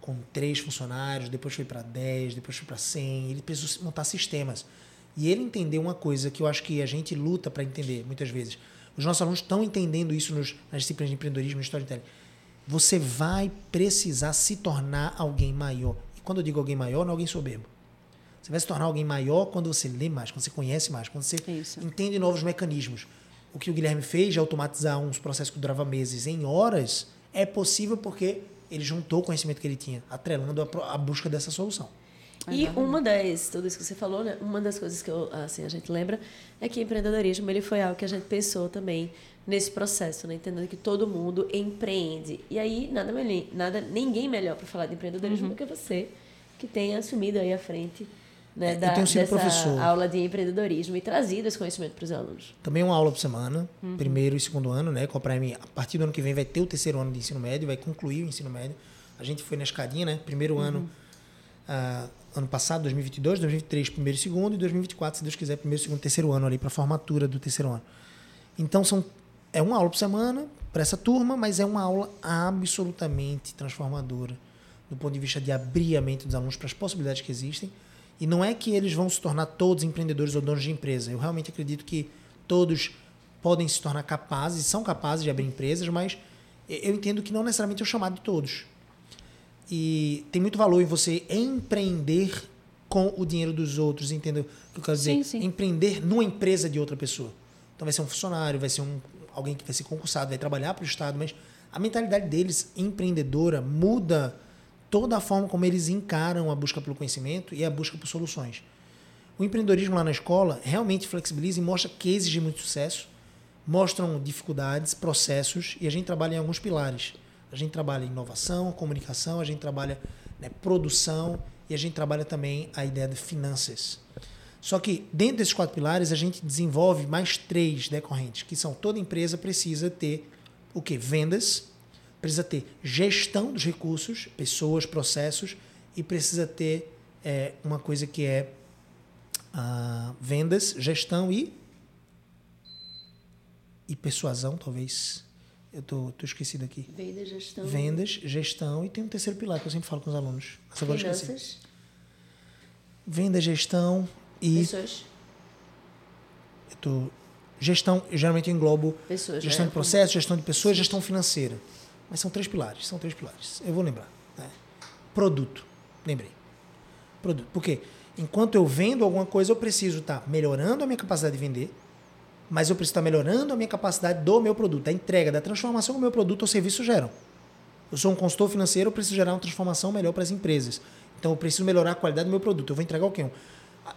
Com três funcionários, depois foi para 10, depois foi para 100. Ele precisou montar sistemas. E ele entendeu uma coisa que eu acho que a gente luta para entender muitas vezes os nossos alunos estão entendendo isso nos, nas disciplinas de empreendedorismo e storytelling. Você vai precisar se tornar alguém maior. E quando eu digo alguém maior, não é alguém soberbo. Você vai se tornar alguém maior quando você lê mais, quando você conhece mais, quando você isso. entende novos mecanismos. O que o Guilherme fez de automatizar uns processos que duravam meses em horas é possível porque ele juntou o conhecimento que ele tinha, atrelando a, a busca dessa solução. E uma das, tudo isso que você falou, né? Uma das coisas que eu, assim, a gente lembra é que empreendedorismo ele foi algo que a gente pensou também nesse processo, né? Entendendo que todo mundo empreende. E aí, nada, melhor, nada ninguém melhor para falar de empreendedorismo uhum. do que você, que tem assumido aí a frente né, da, dessa professor. aula de empreendedorismo e trazido esse conhecimento para os alunos. Também uma aula por semana, uhum. primeiro e segundo ano, né? Com a Prime, a partir do ano que vem vai ter o terceiro ano de ensino médio, vai concluir o ensino médio. A gente foi na escadinha, né? Primeiro uhum. ano uh, ano passado, 2022, 2023, primeiro e segundo, e 2024, se Deus quiser, primeiro, segundo, terceiro ano ali para formatura do terceiro ano. Então são é uma aula por semana para essa turma, mas é uma aula absolutamente transformadora do ponto de vista de abrir a mente dos alunos para as possibilidades que existem. E não é que eles vão se tornar todos empreendedores ou donos de empresa. Eu realmente acredito que todos podem se tornar capazes, são capazes de abrir empresas, mas eu entendo que não necessariamente é o chamado de todos. E tem muito valor em você empreender com o dinheiro dos outros, entendeu? O que eu quero dizer? Sim, sim. Empreender numa empresa de outra pessoa. Então vai ser um funcionário, vai ser um, alguém que vai ser concursado, vai trabalhar para o Estado, mas a mentalidade deles empreendedora muda toda a forma como eles encaram a busca pelo conhecimento e a busca por soluções. O empreendedorismo lá na escola realmente flexibiliza e mostra cases de muito sucesso, mostram dificuldades, processos e a gente trabalha em alguns pilares. A gente trabalha inovação, comunicação, a gente trabalha né, produção e a gente trabalha também a ideia de finanças. Só que dentro desses quatro pilares a gente desenvolve mais três decorrentes, que são toda empresa precisa ter o que? Vendas, precisa ter gestão dos recursos, pessoas, processos, e precisa ter é, uma coisa que é Ah, vendas, gestão e. E persuasão, talvez. Eu tô, tô esquecido aqui. Vendas, gestão. Vendas, gestão e tem um terceiro pilar que eu sempre falo com os alunos. Mas agora eu esqueci. Finanças. Venda, gestão e. Pessoas. Eu tô, gestão, eu geralmente englobo Pessoas. gestão né? de processos, gestão de pessoas, gestão financeira. Mas são três pilares, são três pilares. Eu vou lembrar. né? Produto, lembrei. Produto. Por quê? Enquanto eu vendo alguma coisa, eu preciso estar melhorando a minha capacidade de vender, mas eu preciso estar melhorando a minha capacidade do meu produto, da entrega, da transformação que o meu produto ou serviço geram. Eu sou um consultor financeiro, eu preciso gerar uma transformação melhor para as empresas. Então eu preciso melhorar a qualidade do meu produto. Eu vou entregar o quê?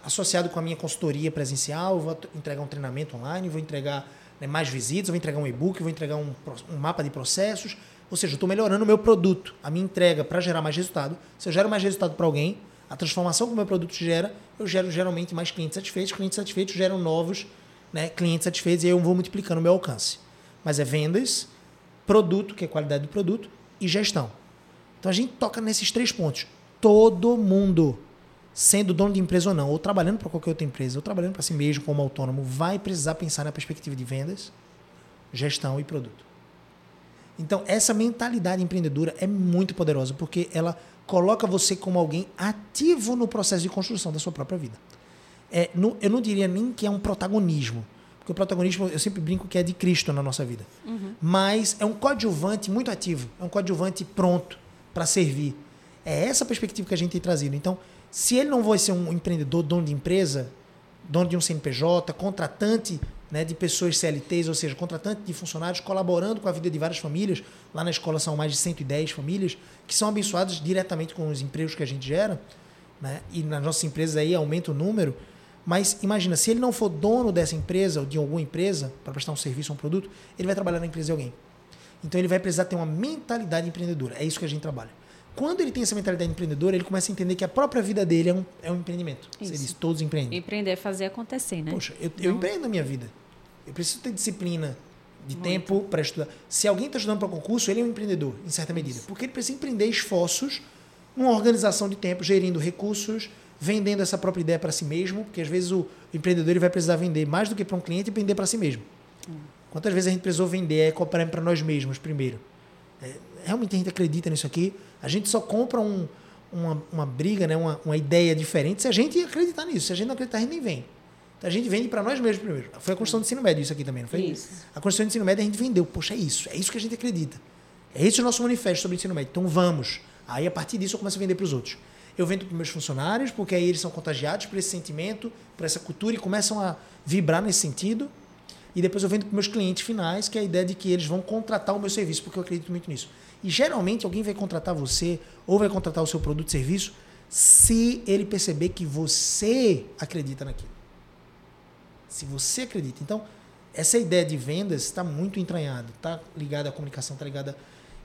Associado com a minha consultoria presencial, eu vou entregar um treinamento online, vou entregar né, mais visitas, vou entregar um e-book, vou entregar um, um mapa de processos. Ou seja, eu estou melhorando o meu produto, a minha entrega para gerar mais resultado. Se eu gero mais resultado para alguém, a transformação que o meu produto gera, eu gero geralmente mais clientes satisfeitos. Clientes satisfeitos geram novos né, clientes satisfeitos e aí eu vou multiplicando o meu alcance. Mas é vendas, produto, que é qualidade do produto, e gestão. Então a gente toca nesses três pontos. Todo mundo, sendo dono de empresa ou não, ou trabalhando para qualquer outra empresa, ou trabalhando para si mesmo como autônomo, vai precisar pensar na perspectiva de vendas, gestão e produto. Então, essa mentalidade empreendedora é muito poderosa, porque ela coloca você como alguém ativo no processo de construção da sua própria vida. É, não- eu não diria nem que é um protagonismo, porque o protagonismo eu sempre brinco que é de Cristo na nossa vida. Mas é um coadjuvante muito ativo, é um coadjuvante pronto para servir. É essa perspectiva que a gente tem trazido. Então, se ele não vai ser um empreendedor, dono de empresa, dono de um CNPJ, contratante né, de pessoas CLTs, ou seja, contratante de funcionários, colaborando com a vida de várias famílias. Lá na escola são mais de 110 famílias que são abençoadas diretamente com os empregos que a gente gera. Né? E nas nossas empresas aí aumenta o número. Mas imagina, se ele não for dono dessa empresa ou de alguma empresa para prestar um serviço ou um produto, ele vai trabalhar na empresa de alguém. Então ele vai precisar ter uma mentalidade empreendedora. É isso que a gente trabalha. Quando ele tem essa mentalidade empreendedora, ele começa a entender que a própria vida dele é um, é um empreendimento. Você Isso. diz, todos empreendem. Empreender é fazer acontecer, né? Poxa, eu, eu empreendo na minha vida. Eu preciso ter disciplina de tempo para estudar. Se alguém está estudando para concurso, ele é um empreendedor, em certa medida. Porque ele precisa empreender esforços numa organização de tempo, gerindo recursos, vendendo essa própria ideia para si mesmo, porque às vezes o empreendedor ele vai precisar vender mais do que para um cliente e vender para si mesmo. Quantas vezes a gente precisou vender a Ecoprime para nós mesmos primeiro? É, realmente a gente acredita nisso aqui? A gente só compra um- uma, uma briga, né? uma, uma ideia diferente se a gente acreditar nisso. Se a gente não acreditar, a gente nem vem. Então a gente vende para nós mesmos primeiro. Foi a construção do ensino médio isso aqui também, não foi? Isso. A construção do ensino médio a gente vendeu. Poxa, é isso. É isso que a gente acredita. É esse o nosso manifesto sobre o ensino médio. Então vamos. Aí a partir disso eu começo a vender para os outros. Eu vendo para meus funcionários, porque aí eles são contagiados por esse sentimento, por essa cultura e começam a vibrar nesse sentido. E depois eu vendo para meus clientes finais, que é a ideia de que eles vão contratar o meu serviço, porque eu acredito muito nisso. E geralmente alguém vai contratar você ou vai contratar o seu produto e serviço se ele perceber que você acredita naquilo. Se você acredita. Então, essa ideia de vendas está muito entranhada, está ligada à comunicação, está ligada.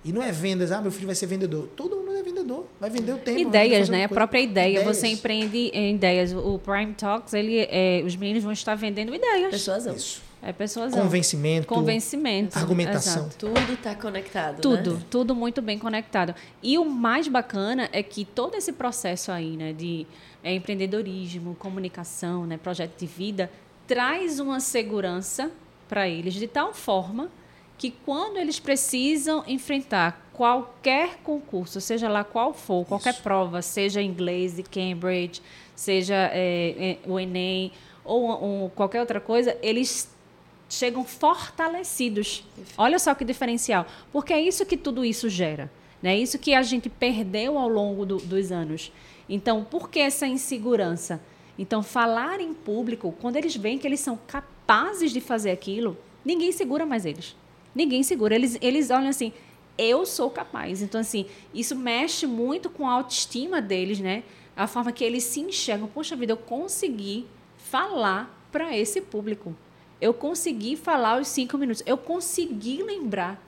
E não é vendas, ah, meu filho vai ser vendedor. Todo mundo é vendedor. Vai vender o tempo. Ideias, né? A própria ideia. Ideias. Você empreende em ideias. O Prime Talks, ele, é, os meninos vão estar vendendo ideias. Persuasão. Isso. É pessoas. Convencimento. Convencimento. argumentação. Exato. Tudo está conectado. Tudo, Né? tudo muito bem conectado. E o mais bacana é que todo esse processo aí, né, de é, empreendedorismo, comunicação, né, projeto de vida, traz uma segurança para eles de tal forma que quando eles precisam enfrentar qualquer concurso, seja lá qual for, qualquer Isso. prova, seja inglês de Cambridge, seja é, é, o Enem ou um, qualquer outra coisa, eles chegam fortalecidos. Olha só que diferencial. Porque é isso que tudo isso gera. né? É isso que a gente perdeu ao longo do- dos anos. Então, por que essa insegurança? Então, falar em público, quando eles veem que eles são capazes de fazer aquilo, ninguém segura mais eles. Ninguém segura. Eles, eles olham assim, eu sou capaz. Então, assim, isso mexe muito com a autoestima deles, né? A forma que eles se enxergam. Poxa vida, eu consegui falar para esse público. Eu consegui falar os cinco minutos. Eu consegui lembrar.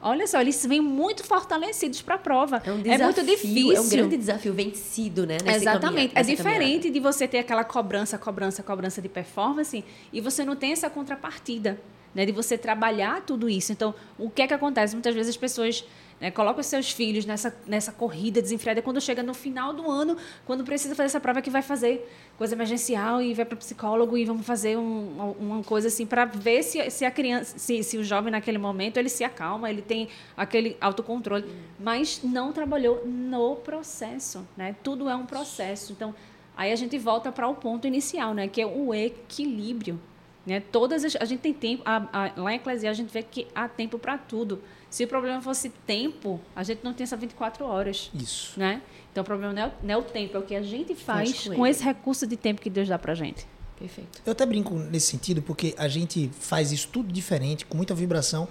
Olha só, eles vêm muito fortalecidos para a prova. É um desafio. muito difícil. É um grande desafio vencido, né? Exatamente. é diferente caminhada. de você ter aquela cobrança, cobrança, cobrança de performance e você não tem essa contrapartida. Né, de você trabalhar tudo isso. Então, o que é que acontece? Muitas vezes as pessoas né, colocam seus filhos nessa, nessa corrida desenfreada. Quando chega no final do ano, quando precisa fazer essa prova, que vai fazer coisa emergencial e vai para o psicólogo e vamos fazer um, uma coisa assim para ver se, se a criança, se, se o jovem naquele momento ele se acalma, ele tem aquele autocontrole, mas não trabalhou no processo, né? Tudo é um processo. Então, aí a gente volta para o ponto inicial, né? Que é o equilíbrio. Né? Todas as, a gente tem tempo, a, a, lá em Eclesiastes a gente vê que há tempo para tudo. Se o problema fosse tempo, a gente não tem essas 24 horas. Isso. Né? Então o problema não é, não é o tempo, é o que a gente faz, faz com, com esse recurso de tempo que Deus dá pra gente. Perfeito. Eu até brinco nesse sentido, porque a gente faz isso tudo diferente, com muita vibração.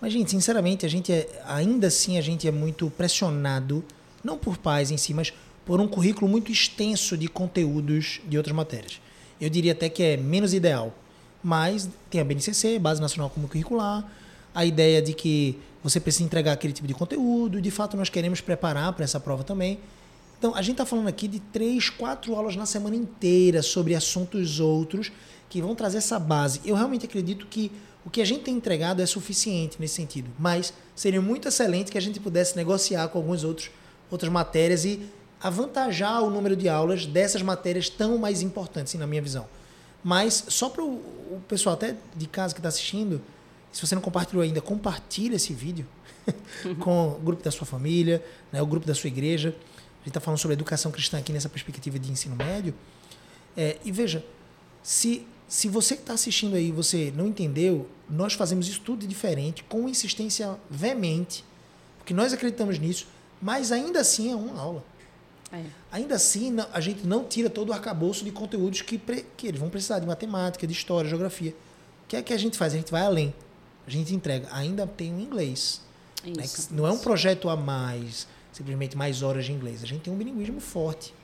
Mas, gente, sinceramente, a gente é, ainda assim a gente é muito pressionado, não por pais em si, mas por um currículo muito extenso de conteúdos de outras matérias. Eu diria até que é menos ideal. Mas tem a BNCC, Base Nacional Comum Curricular, a ideia de que você precisa entregar aquele tipo de conteúdo, de fato nós queremos preparar para essa prova também. Então, a gente está falando aqui de três, quatro aulas na semana inteira sobre assuntos outros que vão trazer essa base. Eu realmente acredito que o que a gente tem entregado é suficiente nesse sentido, mas seria muito excelente que a gente pudesse negociar com algumas outros, outras matérias e avantajar o número de aulas dessas matérias tão mais importantes, na minha visão. Mas só para o pessoal até de casa que está assistindo, se você não compartilhou ainda, compartilhe esse vídeo [LAUGHS] com o grupo da sua família, né, o grupo da sua igreja. A gente está falando sobre educação cristã aqui nessa perspectiva de ensino médio. É, e veja, se, se você que está assistindo aí você não entendeu, nós fazemos isso tudo diferente, com insistência veemente, porque nós acreditamos nisso, mas ainda assim é uma aula. É. Ainda assim, a gente não tira todo o arcabouço de conteúdos que, que eles vão precisar de matemática, de história, geografia. O que é que a gente faz? A gente vai além a gente entrega. Ainda tem o inglês. Né? Não é um projeto a mais, simplesmente mais horas de inglês. A gente tem um bilinguismo forte.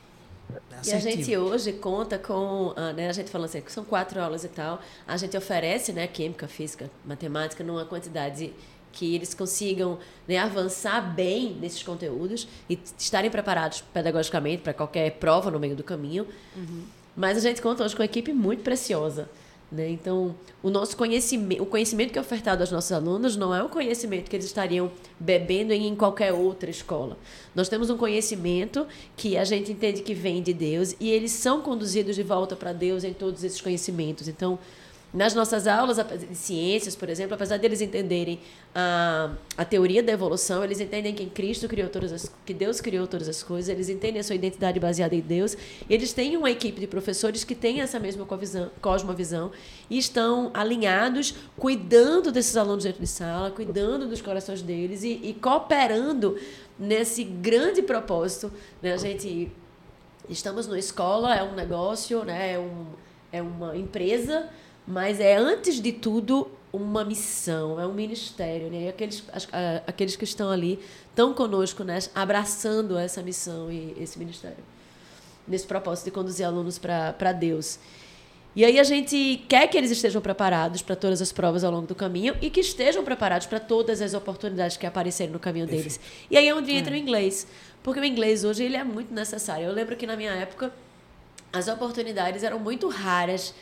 Né? E a gente hoje conta com, ah, né, a gente falando assim, que são quatro aulas e tal, a gente oferece, né, química, física, matemática, numa quantidade que eles consigam né, avançar bem nesses conteúdos e estarem preparados pedagogicamente para qualquer prova no meio do caminho. Uhum. Mas a gente conta hoje com uma equipe muito preciosa. Né? Então, o nosso conhecimento, o conhecimento que é ofertado aos nossos alunos não é o conhecimento que eles estariam bebendo em qualquer outra escola. Nós temos um conhecimento que a gente entende que vem de Deus e eles são conduzidos de volta para Deus em todos esses conhecimentos. Então, nas nossas aulas de ciências, por exemplo, apesar deles entenderem a, a teoria da evolução, eles entendem que Cristo criou todas as, que Deus criou todas as coisas, eles entendem a sua identidade baseada em Deus. Eles têm uma equipe de professores que tem essa mesma cosmovisão e estão alinhados, cuidando desses alunos dentro de sala, cuidando dos corações deles e, e cooperando nesse grande propósito. Né? A gente estamos numa escola, é um negócio, né? é, um, é uma empresa mas é, antes de tudo, uma missão, é um ministério. Né? E aqueles, aqueles que estão ali estão conosco, né? abraçando essa missão e esse ministério. Nesse propósito de conduzir alunos para Deus. E aí a gente quer que eles estejam preparados para todas as provas ao longo do caminho e que estejam preparados para todas as oportunidades que aparecerem no caminho deles. E aí é onde entra é. o inglês. Porque o inglês hoje ele é muito necessário. Eu lembro que na minha época as oportunidades eram muito raras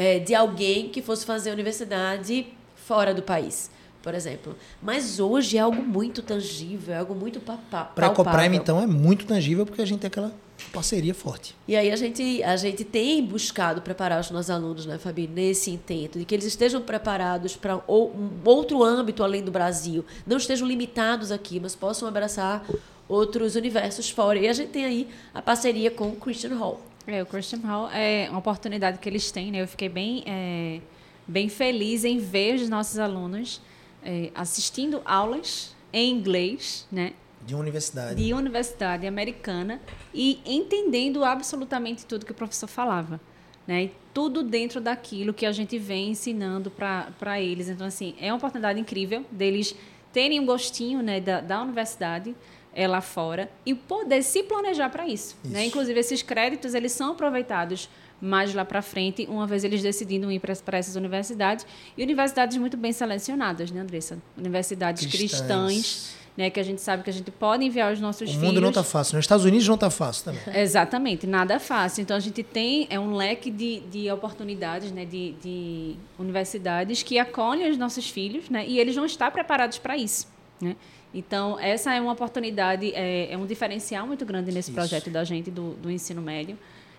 é, de alguém que fosse fazer universidade fora do país, por exemplo. Mas hoje é algo muito tangível, é algo muito palpável. Para a Ecoprime, então, é muito tangível porque a gente tem aquela parceria forte. E aí a gente, a gente tem buscado preparar os nossos alunos, né, Fabi, nesse intento, de que eles estejam preparados para um outro âmbito além do Brasil. Não estejam limitados aqui, mas possam abraçar outros universos fora. E a gente tem aí a parceria com o Christian Hall. É, o Christian Hall é uma oportunidade que eles têm, né? Eu fiquei bem, é, bem feliz em ver os nossos alunos é, assistindo aulas em inglês, né? De universidade. De universidade americana e entendendo absolutamente tudo que o professor falava. Né? E tudo dentro daquilo que a gente vem ensinando para eles. Então, assim, é uma oportunidade incrível deles terem um gostinho né, da, da universidade, é, lá fora e poder se planejar para isso. Né? isso. Né? Inclusive, esses créditos eles são aproveitados mais lá para frente, uma vez eles decidindo ir para essas universidades. E universidades muito bem selecionadas, né, Andressa? Universidades cristãs, cristãs né? Que a gente sabe que a gente pode enviar os nossos o filhos. O mundo não está fácil. Nos Estados Unidos não está fácil também. Exatamente, nada fácil. Então a gente tem é um leque de, de oportunidades, né? De, de universidades que acolhem os nossos filhos, né? E eles vão estar preparados para isso, né? Então, essa é uma oportunidade, é, é um diferencial muito grande nesse Isso. projeto da gente, do, do ensino médio.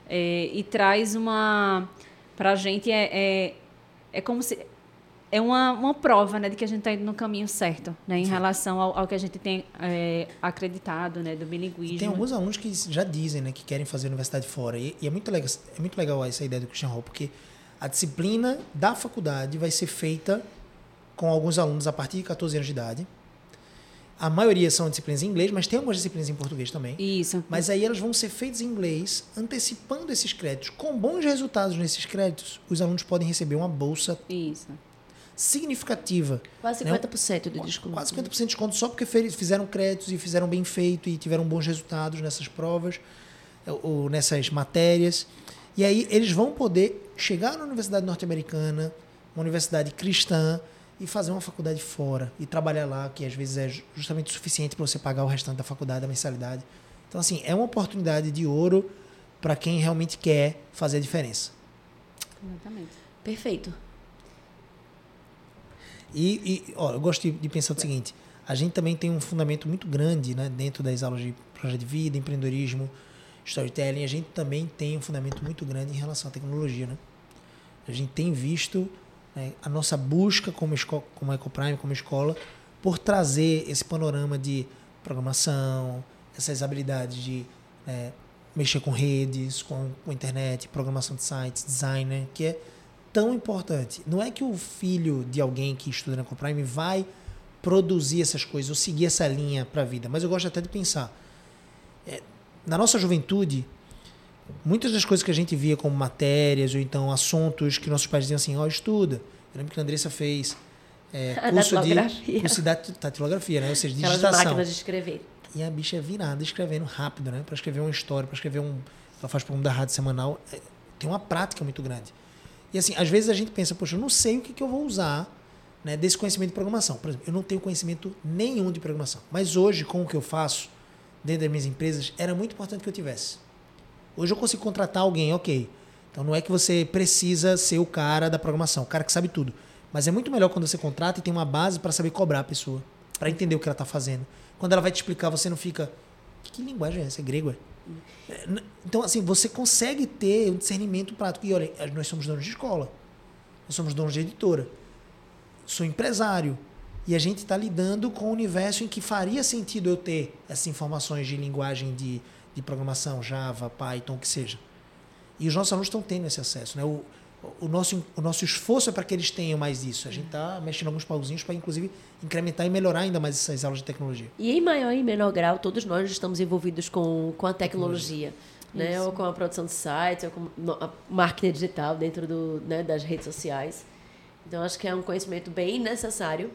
É, e traz uma. Para a gente, é, é, é como se. É uma, uma prova né, de que a gente está indo no caminho certo, né, em Sim. relação ao, ao, que a gente tem é, acreditado né, do bilinguismo. E tem alguns alunos que já dizem né, que querem fazer universidade fora. E, e, é, muito legal, é muito legal essa ideia do Christian Hall, porque a disciplina da faculdade vai ser feita com alguns alunos a partir de 14 anos de idade a maioria são disciplinas em inglês, mas tem algumas disciplinas em português também. Isso. Mas aí elas vão ser feitas em inglês, antecipando esses créditos. Com bons resultados nesses créditos, os alunos podem receber uma bolsa Isso. significativa. Quase 50% né? de desconto. Quase 50% de desconto só porque fizeram créditos e fizeram bem feito e tiveram bons resultados nessas provas ou nessas matérias. E aí eles vão poder chegar na universidade norte-americana, uma universidade cristã, e fazer uma faculdade fora e trabalhar lá, que às vezes é justamente o suficiente para você pagar o restante da faculdade, da mensalidade. Então, assim, é uma oportunidade de ouro para quem realmente quer fazer a diferença. Exatamente. Perfeito. E, e ó, eu gosto de, de pensar o seguinte: a gente também tem um fundamento muito grande né, dentro das aulas de projeto de vida, empreendedorismo, storytelling. A gente também tem um fundamento muito grande em relação à tecnologia. Né? A gente tem visto né, a nossa busca como, escola, como Ecoprime, como escola, por trazer esse panorama de programação, essas habilidades de é, mexer com redes, com, com internet, programação de sites, designer, que é tão importante. Não é que o filho de alguém que estuda na Ecoprime vai produzir essas coisas ou seguir essa linha para a vida, mas eu gosto até de pensar. É, na nossa juventude, muitas das coisas que a gente via como matérias ou então assuntos que nossos pais diziam assim, ó, oh, estuda. Eu lembro que a Andressa fez é, [LAUGHS] curso, de, curso de datilografia, né? Ou seja, digitação. Aquelas máquinas de escrever. E a bicha é virada escrevendo rápido, né? Para escrever uma história, para escrever um... Ela faz programa da rádio semanal. É, tem uma prática muito grande. E assim, às vezes a gente pensa, poxa, eu não sei o que, que eu vou usar né, desse conhecimento de programação. Por exemplo, eu não tenho conhecimento nenhum de programação. Mas hoje, com o que eu faço dentro das minhas empresas, era muito importante que eu tivesse. Hoje eu consigo contratar alguém, ok. Então não é que você precisa ser o cara da programação, o cara que sabe tudo. Mas é muito melhor quando você contrata e tem uma base para saber cobrar a pessoa, para entender o que ela está fazendo. Quando ela vai te explicar, você não fica. Que, que linguagem é essa? É grego? É? Então, assim, você consegue ter um discernimento prático. E olha, nós somos donos de escola, nós somos donos de editora, sou empresário. E a gente está lidando com um universo em que faria sentido eu ter essas informações de linguagem de de programação, Java, Python, o que seja. E os nossos alunos estão tendo esse acesso. Né? O, o, nosso, o nosso esforço é para que eles tenham mais isso. A gente está mexendo alguns pauzinhos para, inclusive, incrementar e melhorar ainda mais essas aulas de tecnologia. E em maior e menor grau, todos nós estamos envolvidos com, com a tecnologia. tecnologia. Né? Ou com a produção de sites, ou com a marketing digital dentro do, né, das redes sociais. Então, acho que é um conhecimento bem necessário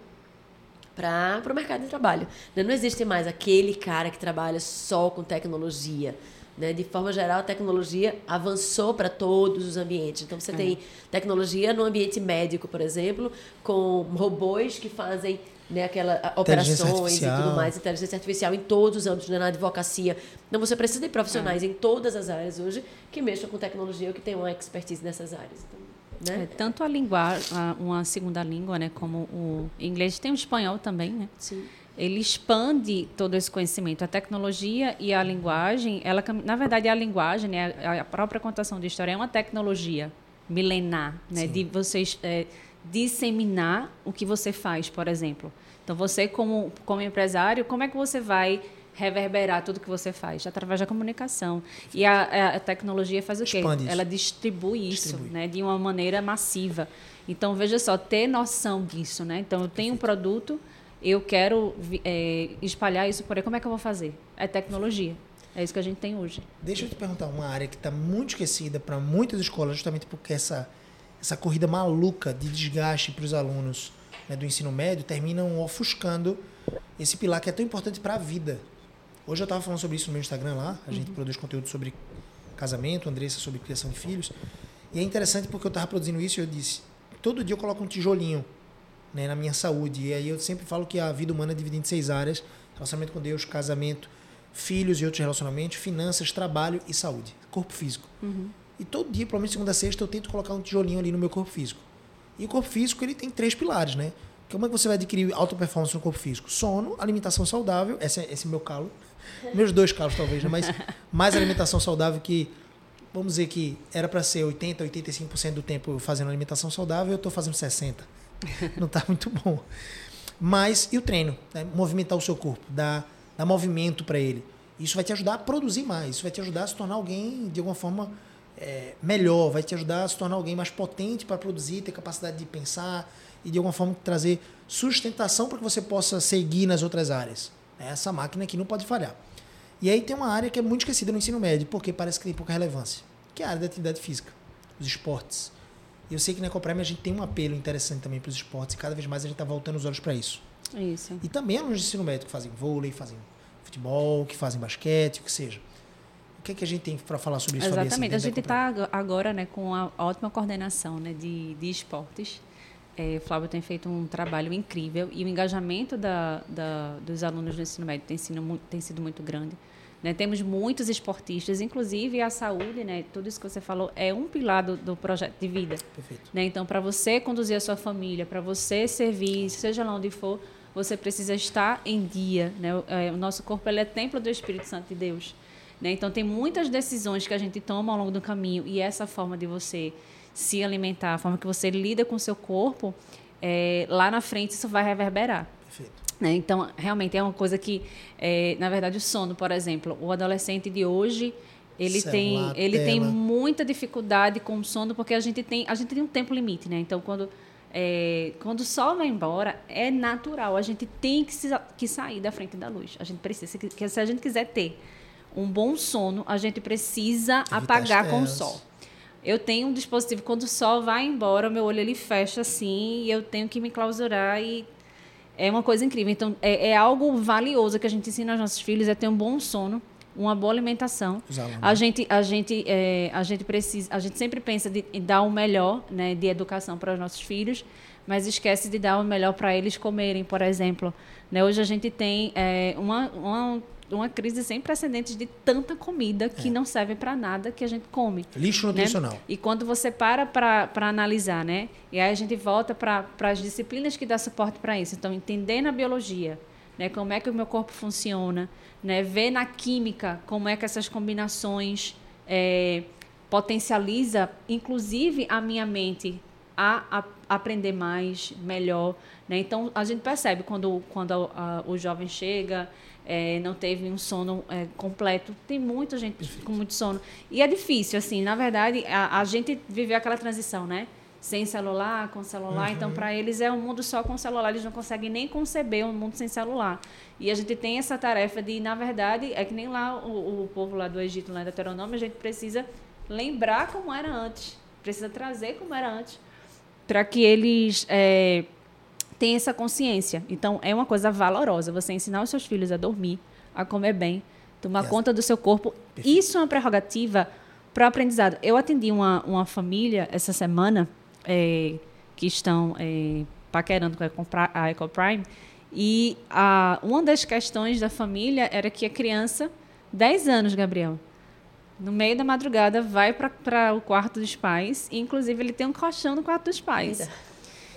para o mercado de trabalho. Né? Não existe mais aquele cara que trabalha só com tecnologia. Né? De forma geral, a tecnologia avançou para todos os ambientes. Então, você é. tem tecnologia no ambiente médico, por exemplo, com robôs que fazem né, aquela operações e tudo mais, inteligência artificial em todos os âmbitos, né, na advocacia. Então, você precisa de profissionais é. em todas as áreas hoje que mexam com tecnologia ou que tenham uma expertise nessas áreas. Então, né? É, tanto a linguagem, uma segunda língua, né, como o inglês, tem o espanhol também, né? Sim. Ele expande todo esse conhecimento. A tecnologia e a linguagem, ela, na verdade, a linguagem, né, a própria contação de história é uma tecnologia milenar, né, Sim. de vocês é, disseminar o que você faz, por exemplo. Então, você como como empresário, como é que você vai reverberar tudo que você faz através da comunicação. E a, a tecnologia faz o quê? Expande Ela distribui isso, distribui. Né, de uma maneira massiva. Então, veja só, ter noção disso. Né? Então, eu tenho um produto, eu quero é, espalhar isso por aí. Como é que eu vou fazer? É tecnologia. É isso que a gente tem hoje. Deixa eu te perguntar uma área que está muito esquecida para muitas escolas, justamente porque essa, essa corrida maluca de desgaste para os alunos né, do ensino médio terminam ofuscando esse pilar que é tão importante para a vida. Hoje eu estava falando sobre isso no meu Instagram lá. A gente uhum. produz conteúdo sobre casamento, Andressa sobre criação de filhos. E é interessante porque eu estava produzindo isso e eu disse: todo dia eu coloco um tijolinho né, na minha saúde. E aí eu sempre falo que a vida humana é dividida em seis áreas relacionamento com Deus, casamento, filhos e outros relacionamentos, finanças, trabalho e saúde, corpo físico. Uhum. E todo dia, pelo menos segunda a sexta, eu tento colocar um tijolinho ali no meu corpo físico. E o corpo físico ele tem três pilares, né? Como é que você vai adquirir alta performance no corpo físico? Sono, alimentação saudável, esse é, esse é meu calo. Meus dois calos, talvez, né? mas [LAUGHS] mais alimentação saudável que, vamos dizer que era para ser 80%, 85% do tempo fazendo alimentação saudável, eu estou fazendo 60%. [LAUGHS] Não está muito bom. Mas, e o treino? Né? Movimentar o seu corpo, dar, dar movimento para ele. Isso vai te ajudar a produzir mais, isso vai te ajudar a se tornar alguém, de alguma forma, é, melhor, vai te ajudar a se tornar alguém mais potente para produzir, ter capacidade de pensar e, de alguma forma, trazer sustentação para que você possa seguir nas outras áreas. É essa máquina aqui não pode falhar. E aí tem uma área que é muito esquecida no ensino médio, porque parece que tem pouca relevância, que é a área da atividade física, os esportes. E eu sei que na Ecoprime a gente tem um apelo interessante também para os esportes e cada vez mais a gente está voltando os olhos para isso. Isso. E também alunos de ensino médio que fazem vôlei, fazem futebol, que fazem basquete, o que seja. O que é que a gente tem para falar sobre isso? Exatamente. A gente está agora né, com a ótima coordenação né, de, de esportes. É, o Flávio tem feito um trabalho incrível e o engajamento da, da, dos alunos do ensino médio tem sido, tem sido muito grande. Né? Temos muitos esportistas, inclusive a saúde, né? tudo isso que você falou, é um pilar do, do projeto de vida. Perfeito. Né? Então, para você conduzir a sua família, para você servir, seja lá onde for, você precisa estar em dia. Né? O, é, o nosso corpo ele é templo do Espírito Santo de Deus. Né? Então, tem muitas decisões que a gente toma ao longo do caminho e essa forma de você se alimentar, a forma que você lida com o seu corpo, é, lá na frente isso vai reverberar. Perfeito. Né? Então, realmente é uma coisa que, é, na verdade, o sono, por exemplo, o adolescente de hoje ele Celular, tem ele tem muita dificuldade com o sono porque a gente tem a gente tem um tempo limite, né? Então, quando é, quando o sol vai embora, é natural. A gente tem que, se, que sair da frente da luz. A gente precisa, se, se a gente quiser ter um bom sono, a gente precisa Evitar apagar com o sol. Eu tenho um dispositivo, quando o sol vai embora, o meu olho ele fecha assim, e eu tenho que me clausurar e é uma coisa incrível. Então, é, é algo valioso que a gente ensina aos nossos filhos, é ter um bom sono, uma boa alimentação. A gente, a gente, é, a gente precisa, a gente sempre pensa de, em dar o melhor, né, de educação para os nossos filhos, mas esquece de dar o melhor para eles comerem, por exemplo. Né, hoje a gente tem é, uma, uma, uma crise sem precedentes de tanta comida que não serve para nada que a gente come Lixo né? nutricional. E quando você para para analisar, né? E aí a gente volta para as disciplinas que dá suporte para isso. Então, entender na biologia, né? Como é que o meu corpo funciona, né? Ver na química como é que essas combinações é, potencializa, inclusive a minha mente a, a aprender mais, melhor, né? Então a gente percebe quando quando a- a- o jovem chega é, não teve um sono é, completo. Tem muita gente com muito sono. E é difícil, assim, na verdade, a, a gente viveu aquela transição, né? Sem celular, com celular. Então, para eles é um mundo só com celular. Eles não conseguem nem conceber um mundo sem celular. E a gente tem essa tarefa de, na verdade, é que nem lá o, o povo lá do Egito, lá da Deuteronômio, a gente precisa lembrar como era antes. Precisa trazer como era antes. Para que eles é, tem essa consciência. Então, é uma coisa valorosa você ensinar os seus filhos a dormir, a comer bem, tomar Yes. conta do seu corpo. Perfeito. Isso é uma prerrogativa para o aprendizado. Eu atendi uma, uma família essa semana eh, que estão eh, paquerando com a EcoPrime e a, uma das questões da família era que a criança, 10 anos, Gabriel, no meio da madrugada, vai para o quarto dos pais e, inclusive, ele tem um colchão no quarto dos pais. Eita.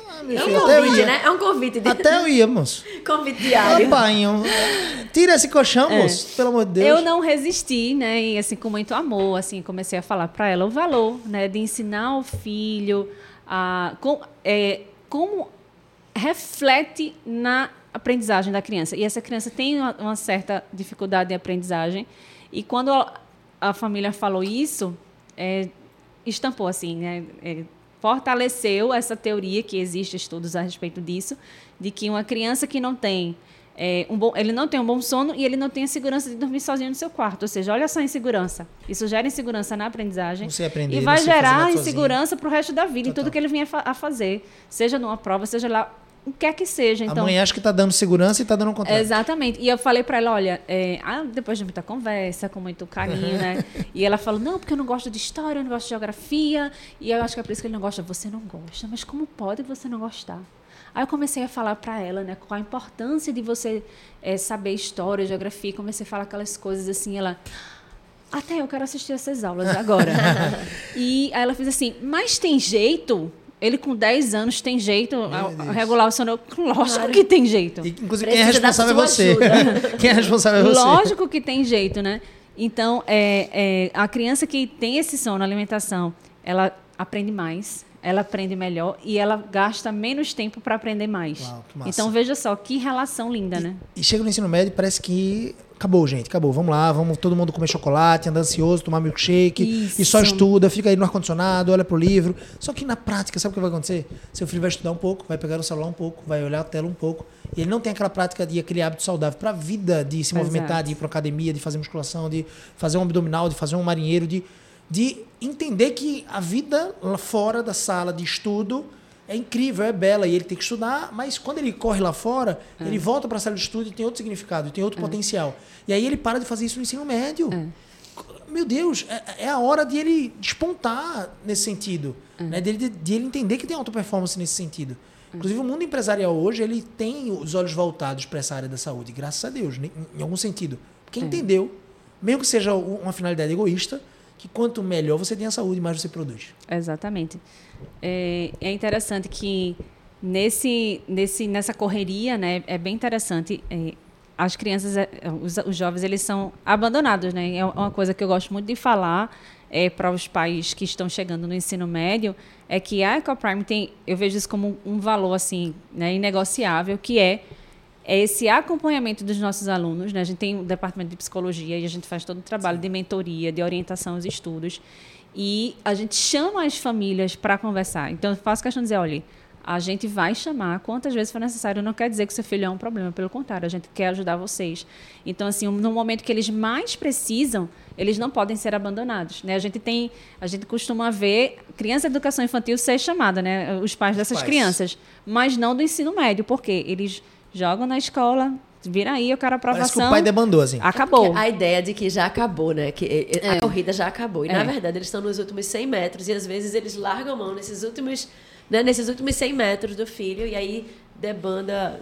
Ah, É um convite, né? É um convite. De... Até eu ia, moço. [LAUGHS] Convite diário. Rapainho, tira esse colchão, moço. Pelo amor de Deus. É. Eu não resisti, né? E assim, com muito amor, assim, comecei a falar para ela o valor, né? De ensinar o filho a com, é, como reflete na aprendizagem da criança. E essa criança tem uma, uma certa dificuldade de aprendizagem. E quando a, a família falou isso, é, estampou assim, né? É, fortaleceu essa teoria que existe estudos a respeito disso, de que uma criança que não tem é, um bom, ele não tem um bom sono e ele não tem a segurança de dormir sozinho no seu quarto. Ou seja, olha só a insegurança. Isso gera insegurança na aprendizagem sei aprender, e vai gerar insegurança para o resto da vida em Total. tudo que ele vinha a fazer, seja numa prova, seja lá o que é que seja. Então, a mãe acha que está dando segurança e está dando um contrato. Exatamente. E eu falei para ela, olha, é, ah, depois de muita conversa, com muito carinho, né? [LAUGHS] E ela falou, não, porque eu não gosto de história, eu não gosto de geografia. E eu acho que é por isso que ele não gosta. Você não gosta, mas como pode você não gostar? Aí eu comecei a falar para ela, né, qual a importância de você é, saber história, geografia. Comecei a falar aquelas coisas assim, ela... Até eu quero assistir essas aulas agora. [LAUGHS] e aí ela fez assim, mas tem jeito? Ele com 10 anos tem jeito a, regular o sono. Lógico claro. que tem jeito. E, inclusive, quem é responsável é você. [LAUGHS] quem é responsável é você. Lógico que tem jeito, né? Então, é, é, a criança que tem esse sono, alimentação, ela aprende mais, ela aprende melhor e ela gasta menos tempo para aprender mais. Uau, então, veja só, que relação linda, e, né? E chega no ensino médio parece que acabou, gente, acabou. Vamos lá, vamos todo mundo comer chocolate, andar ansioso, tomar milkshake Isso. e só estuda, fica aí no ar-condicionado, olha pro livro. Só que na prática, sabe o que vai acontecer? Seu filho vai estudar um pouco, vai pegar o celular um pouco, vai olhar a tela um pouco, e ele não tem aquela prática de aquele hábito saudável para a vida, de se Exato. movimentar, de ir para academia, de fazer musculação, de fazer um abdominal, de fazer um marinheiro, de, de entender que a vida lá fora da sala de estudo é incrível, é bela e ele tem que estudar, mas quando ele corre lá fora, é. ele volta para a sala de estudo e tem outro significado, tem outro é. potencial. E aí ele para de fazer isso no ensino médio. É. Meu Deus, é, é, a hora de ele despontar nesse sentido, é. né? de, de, de, ele entender que tem alta performance nesse sentido. É. Inclusive, o mundo empresarial hoje ele tem os olhos voltados para essa área da saúde, graças a Deus, em, em algum sentido. Porque entendeu, mesmo que seja uma finalidade egoísta, que quanto melhor você tem a saúde, mais você produz. Exatamente. É, é interessante que nesse, nesse, nessa correria, né, é bem interessante. É, as crianças, é, os, os, jovens, eles são abandonados, né? É uma coisa que eu gosto muito de falar é, para os pais que estão chegando no ensino médio é que a EcoPrime tem, eu vejo isso como um valor assim, né, inegociável, que é é esse acompanhamento dos nossos alunos. Né? A gente tem um departamento de psicologia e a gente faz todo o trabalho de mentoria, de orientação aos estudos. E a gente chama as famílias para conversar. Então, eu faço questão de dizer, olha, a gente vai chamar quantas vezes for necessário. Não quer dizer que seu filho é um problema, pelo contrário, a gente quer ajudar vocês. Então, assim, no momento que eles mais precisam, eles não podem ser abandonados. Né? A gente tem, a gente costuma ver criança de educação infantil ser chamada, né? Os pais dessas pais. crianças, mas não do ensino médio, porque eles jogam na escola, Vira aí, eu quero aprovação. Parece que o pai debandou, assim. Acabou. a ideia de que já acabou, né? Que é. a corrida já acabou. E, é. na verdade, eles estão nos últimos 100 metros e, às vezes, eles largam a mão nesses últimos, né, nesses últimos 100 metros do filho e aí debanda,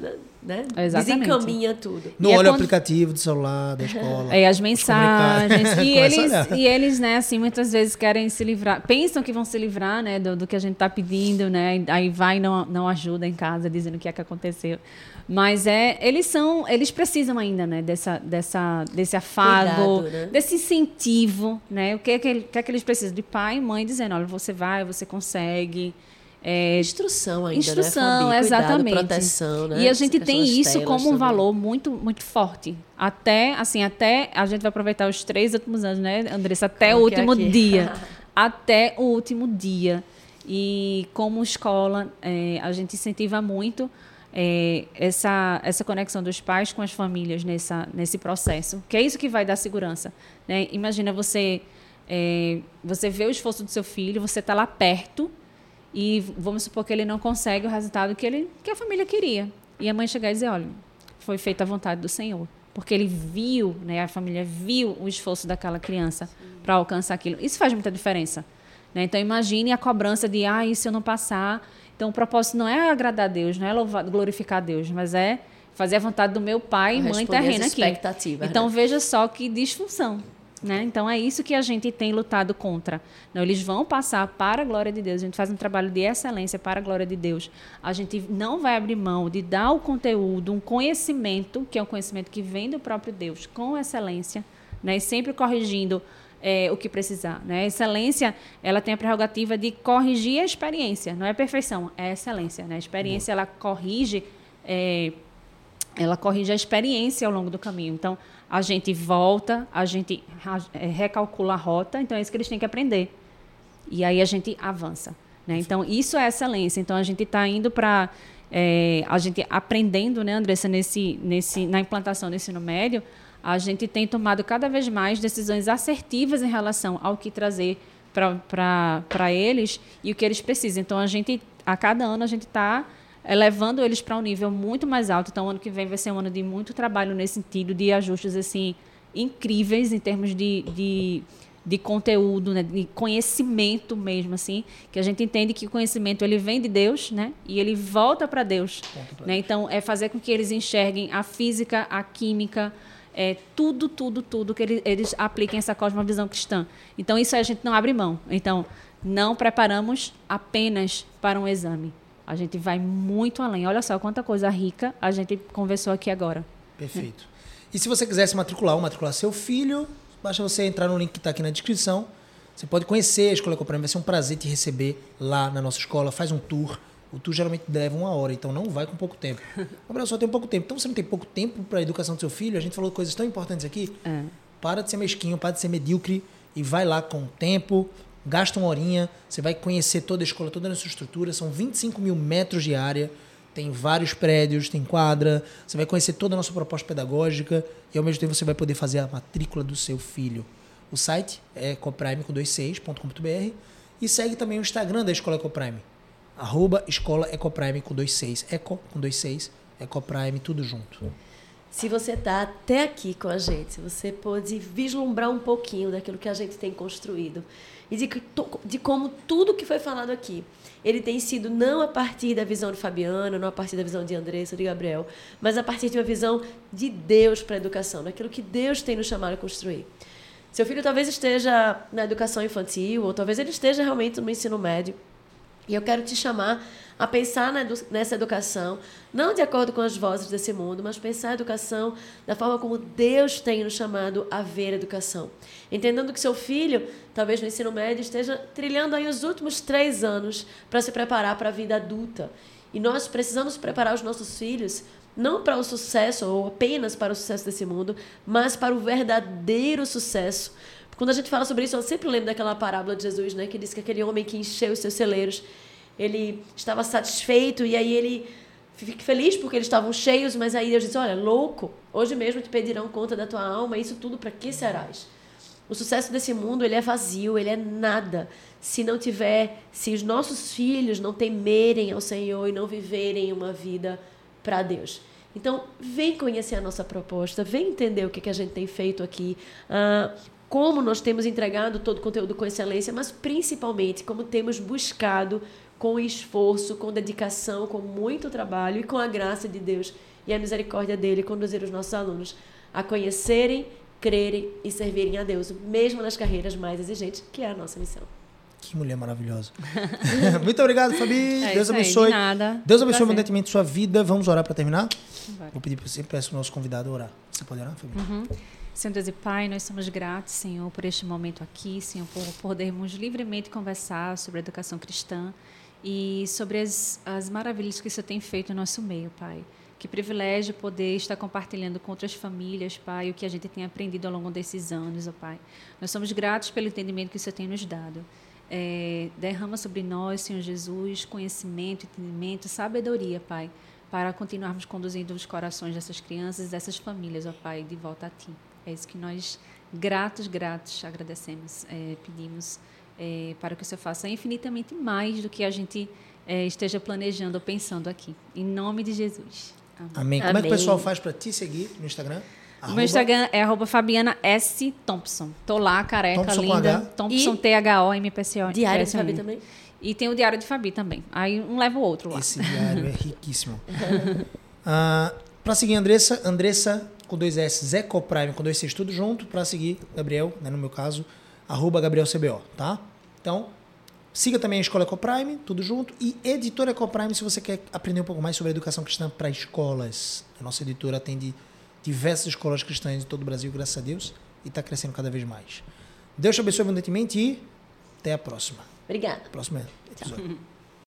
né? Exatamente. Desencaminha tudo. No olha é quando... o aplicativo do celular, da escola. É, as mensagens. e, [LAUGHS] eles, e eles, né, assim, muitas vezes querem se livrar, pensam que vão se livrar, né, do, do que a gente está pedindo, né? Aí vai e não, não ajuda em casa, dizendo o que é que aconteceu. Mas é, eles são, eles precisam ainda, né, dessa, dessa, desse afago, Cuidado, né? desse incentivo, né? O que é que, que é que eles precisam de pai e mãe dizendo, olha, você vai, você consegue. É, instrução ainda, né, instrução, né, exatamente. Cuidado, proteção, né? E a gente tem isso como um também. valor muito, muito forte. Até, assim, até a gente vai aproveitar os três últimos anos, né, Andressa? Até o último dia. [LAUGHS] até o último dia. E como escola, é, a gente incentiva muito é, essa, essa conexão dos pais com as famílias nessa, nesse processo, que é isso que vai dar segurança. Né? Imagina você, é, você vê o esforço do seu filho, você está lá perto e vamos supor que ele não consegue o resultado que, ele, que a família queria. E a mãe chegar e dizer, olha, foi feita a vontade do Senhor. Porque ele viu, né, a família viu o esforço daquela criança para alcançar aquilo. Isso faz muita diferença. Né? Então, imagine a cobrança de, ah, e se eu não passar, então, o propósito não é agradar a Deus, não é louvar, glorificar a Deus, mas é fazer a vontade do meu pai e mãe terrena aqui. Então, né? veja só que disfunção. Né? Então, é isso que a gente tem lutado contra. Não, eles vão passar para a glória de Deus. A gente faz um trabalho de excelência para a glória de Deus. A gente não vai abrir mão de dar o conteúdo, um conhecimento, que é um conhecimento que vem do próprio Deus, com excelência, né? e sempre corrigindo é, o que precisar. Né? A excelência ela tem a prerrogativa de corrigir a experiência, não é perfeição, é excelência. Né? A experiência ela corrige, é, ela corrige a experiência ao longo do caminho. Então a gente volta, a gente é, recalcula a rota, então é isso que eles têm que aprender. E aí a gente avança. Né? Então isso é excelência. Então a gente está indo para é, a gente aprendendo, né, Andressa, nesse, nesse, na implantação do ensino médio, a gente tem tomado cada vez mais decisões assertivas em relação ao que trazer para eles e o que eles precisam. Então, a gente, a cada ano, a gente está elevando eles para um nível muito mais alto. Então, ano que vem vai ser um ano de muito trabalho nesse sentido, de ajustes assim incríveis em termos de, de, de conteúdo, né, de conhecimento mesmo, assim, que a gente entende que o conhecimento ele vem de Deus, né, e ele volta para Deus, né. Então, é fazer com que eles enxerguem a física, a química, é, tudo, tudo, tudo que eles, eles apliquem essa cosmovisão cristã. Então, isso a gente não abre mão. Então, não preparamos apenas para um exame. A gente vai muito além. Olha só quanta coisa rica a gente conversou aqui agora. Perfeito. E se você quiser se matricular ou matricular seu filho, basta você entrar no link que está aqui na descrição. Você pode conhecer a Escola Ecoprime, vai ser um prazer te receber lá na nossa escola. Faz um tour o tour geralmente leva uma hora, então não vai com pouco tempo. [LAUGHS] O Brasil só tem pouco tempo. Então você não tem pouco tempo para a educação do seu filho. A gente falou coisas tão importantes aqui. É. Para de ser mesquinho, para de ser medíocre e vai lá com o tempo. Gasta uma horinha, você vai conhecer toda a escola, toda a nossa estrutura. São 25 mil metros de área, tem vários prédios, tem quadra. Você vai conhecer toda a nossa proposta pedagógica e ao mesmo tempo você vai poder fazer a matrícula do seu filho. O site é ecoprime26.com.br e segue também o Instagram da Escola Ecoprime, arroba Escola Ecoprime com dois seis. Eco com dois seis, Ecoprime, tudo junto. Se você está até aqui com a gente, você pode vislumbrar um pouquinho daquilo que a gente tem construído e de, de como tudo que foi falado aqui, ele tem sido não a partir da visão de Fabiano, não a partir da visão de Andressa, de Gabriel, mas a partir de uma visão de Deus para a educação, daquilo que Deus tem nos chamado a construir. Seu filho talvez esteja na educação infantil, ou talvez ele esteja realmente no ensino médio, e eu quero te chamar a pensar nessa educação, não de acordo com as vozes desse mundo, mas pensar a educação da forma como Deus tem nos chamado a ver a educação. Entendendo que seu filho, talvez no ensino médio, esteja trilhando aí os últimos três anos para se preparar para a vida adulta. E nós precisamos preparar os nossos filhos não para o sucesso ou apenas para o sucesso desse mundo, mas para o verdadeiro sucesso quando a gente fala sobre isso, eu sempre lembro daquela parábola de Jesus, né, que diz que aquele homem que encheu os seus celeiros, ele estava satisfeito e aí ele fica feliz porque eles estavam cheios, mas aí Deus disse: Olha, louco, hoje mesmo te pedirão conta da tua alma, isso tudo para que serás? O sucesso desse mundo ele é vazio, ele é nada. Se não tiver, se os nossos filhos não temerem ao Senhor e não viverem uma vida para Deus. Então, vem conhecer a nossa proposta, vem entender o que, que a gente tem feito aqui. Uh, como nós temos entregado todo o conteúdo com excelência, mas principalmente como temos buscado com esforço, com dedicação, com muito trabalho e com a graça de Deus e a misericórdia dele conduzir os nossos alunos a conhecerem, crerem e servirem a Deus, mesmo nas carreiras mais exigentes, que é a nossa missão. Que mulher maravilhosa. [LAUGHS] Muito obrigado, Fabi. É Deus abençoe. Aí, de nada. Deus abençoe abundantemente sua vida. Vamos orar para terminar? Vai. Vou pedir para você, peço o nosso convidado a orar. Você pode orar, Fabi? Uhum. Senhor Deus e Pai, nós somos gratos, Senhor, por este momento aqui, Senhor, por podermos livremente conversar sobre a educação cristã e sobre as, as maravilhas que o Senhor tem feito no nosso meio, Pai. Que privilégio poder estar compartilhando com outras famílias, Pai, o que a gente tem aprendido ao longo desses anos, ó Pai. Nós somos gratos pelo entendimento que o Senhor tem nos dado. É, derrama sobre nós, Senhor Jesus, conhecimento, entendimento, sabedoria, Pai, para continuarmos conduzindo os corações dessas crianças e dessas famílias, ó Pai, de volta a Ti. É isso que nós, gratos, gratos, agradecemos, é, pedimos é, para que o Senhor faça infinitamente mais do que a gente é, esteja planejando ou pensando aqui. Em nome de Jesus. Amém. Amém. Como Amém. é que o pessoal faz para te seguir no Instagram? O meu Instagram é arroba Fabiana S. Thompson. Tô lá, careca, Thompson linda. Thompson, T-H-O-M-P-C-O. Diário de Fabi também? E tem o Diário de Fabi também. Aí um leva o outro lá. Esse diário é riquíssimo. uh, [LAUGHS] ah, para seguir Andressa, Andressa com dois S, Ecoprime com dois Cs, tudo junto, para seguir Gabriel, né, no meu caso, arroba GabrielCBO, tá? Então, siga também a Escola Ecoprime, tudo junto, e Editora Ecoprime se você quer aprender um pouco mais sobre a educação cristã para escolas. A nossa editora atende diversas escolas cristãs em todo o Brasil, graças a Deus, e está crescendo cada vez mais. Deus te abençoe abundantemente e até a próxima. Obrigada. Próximo episódio. Tchau. [LAUGHS]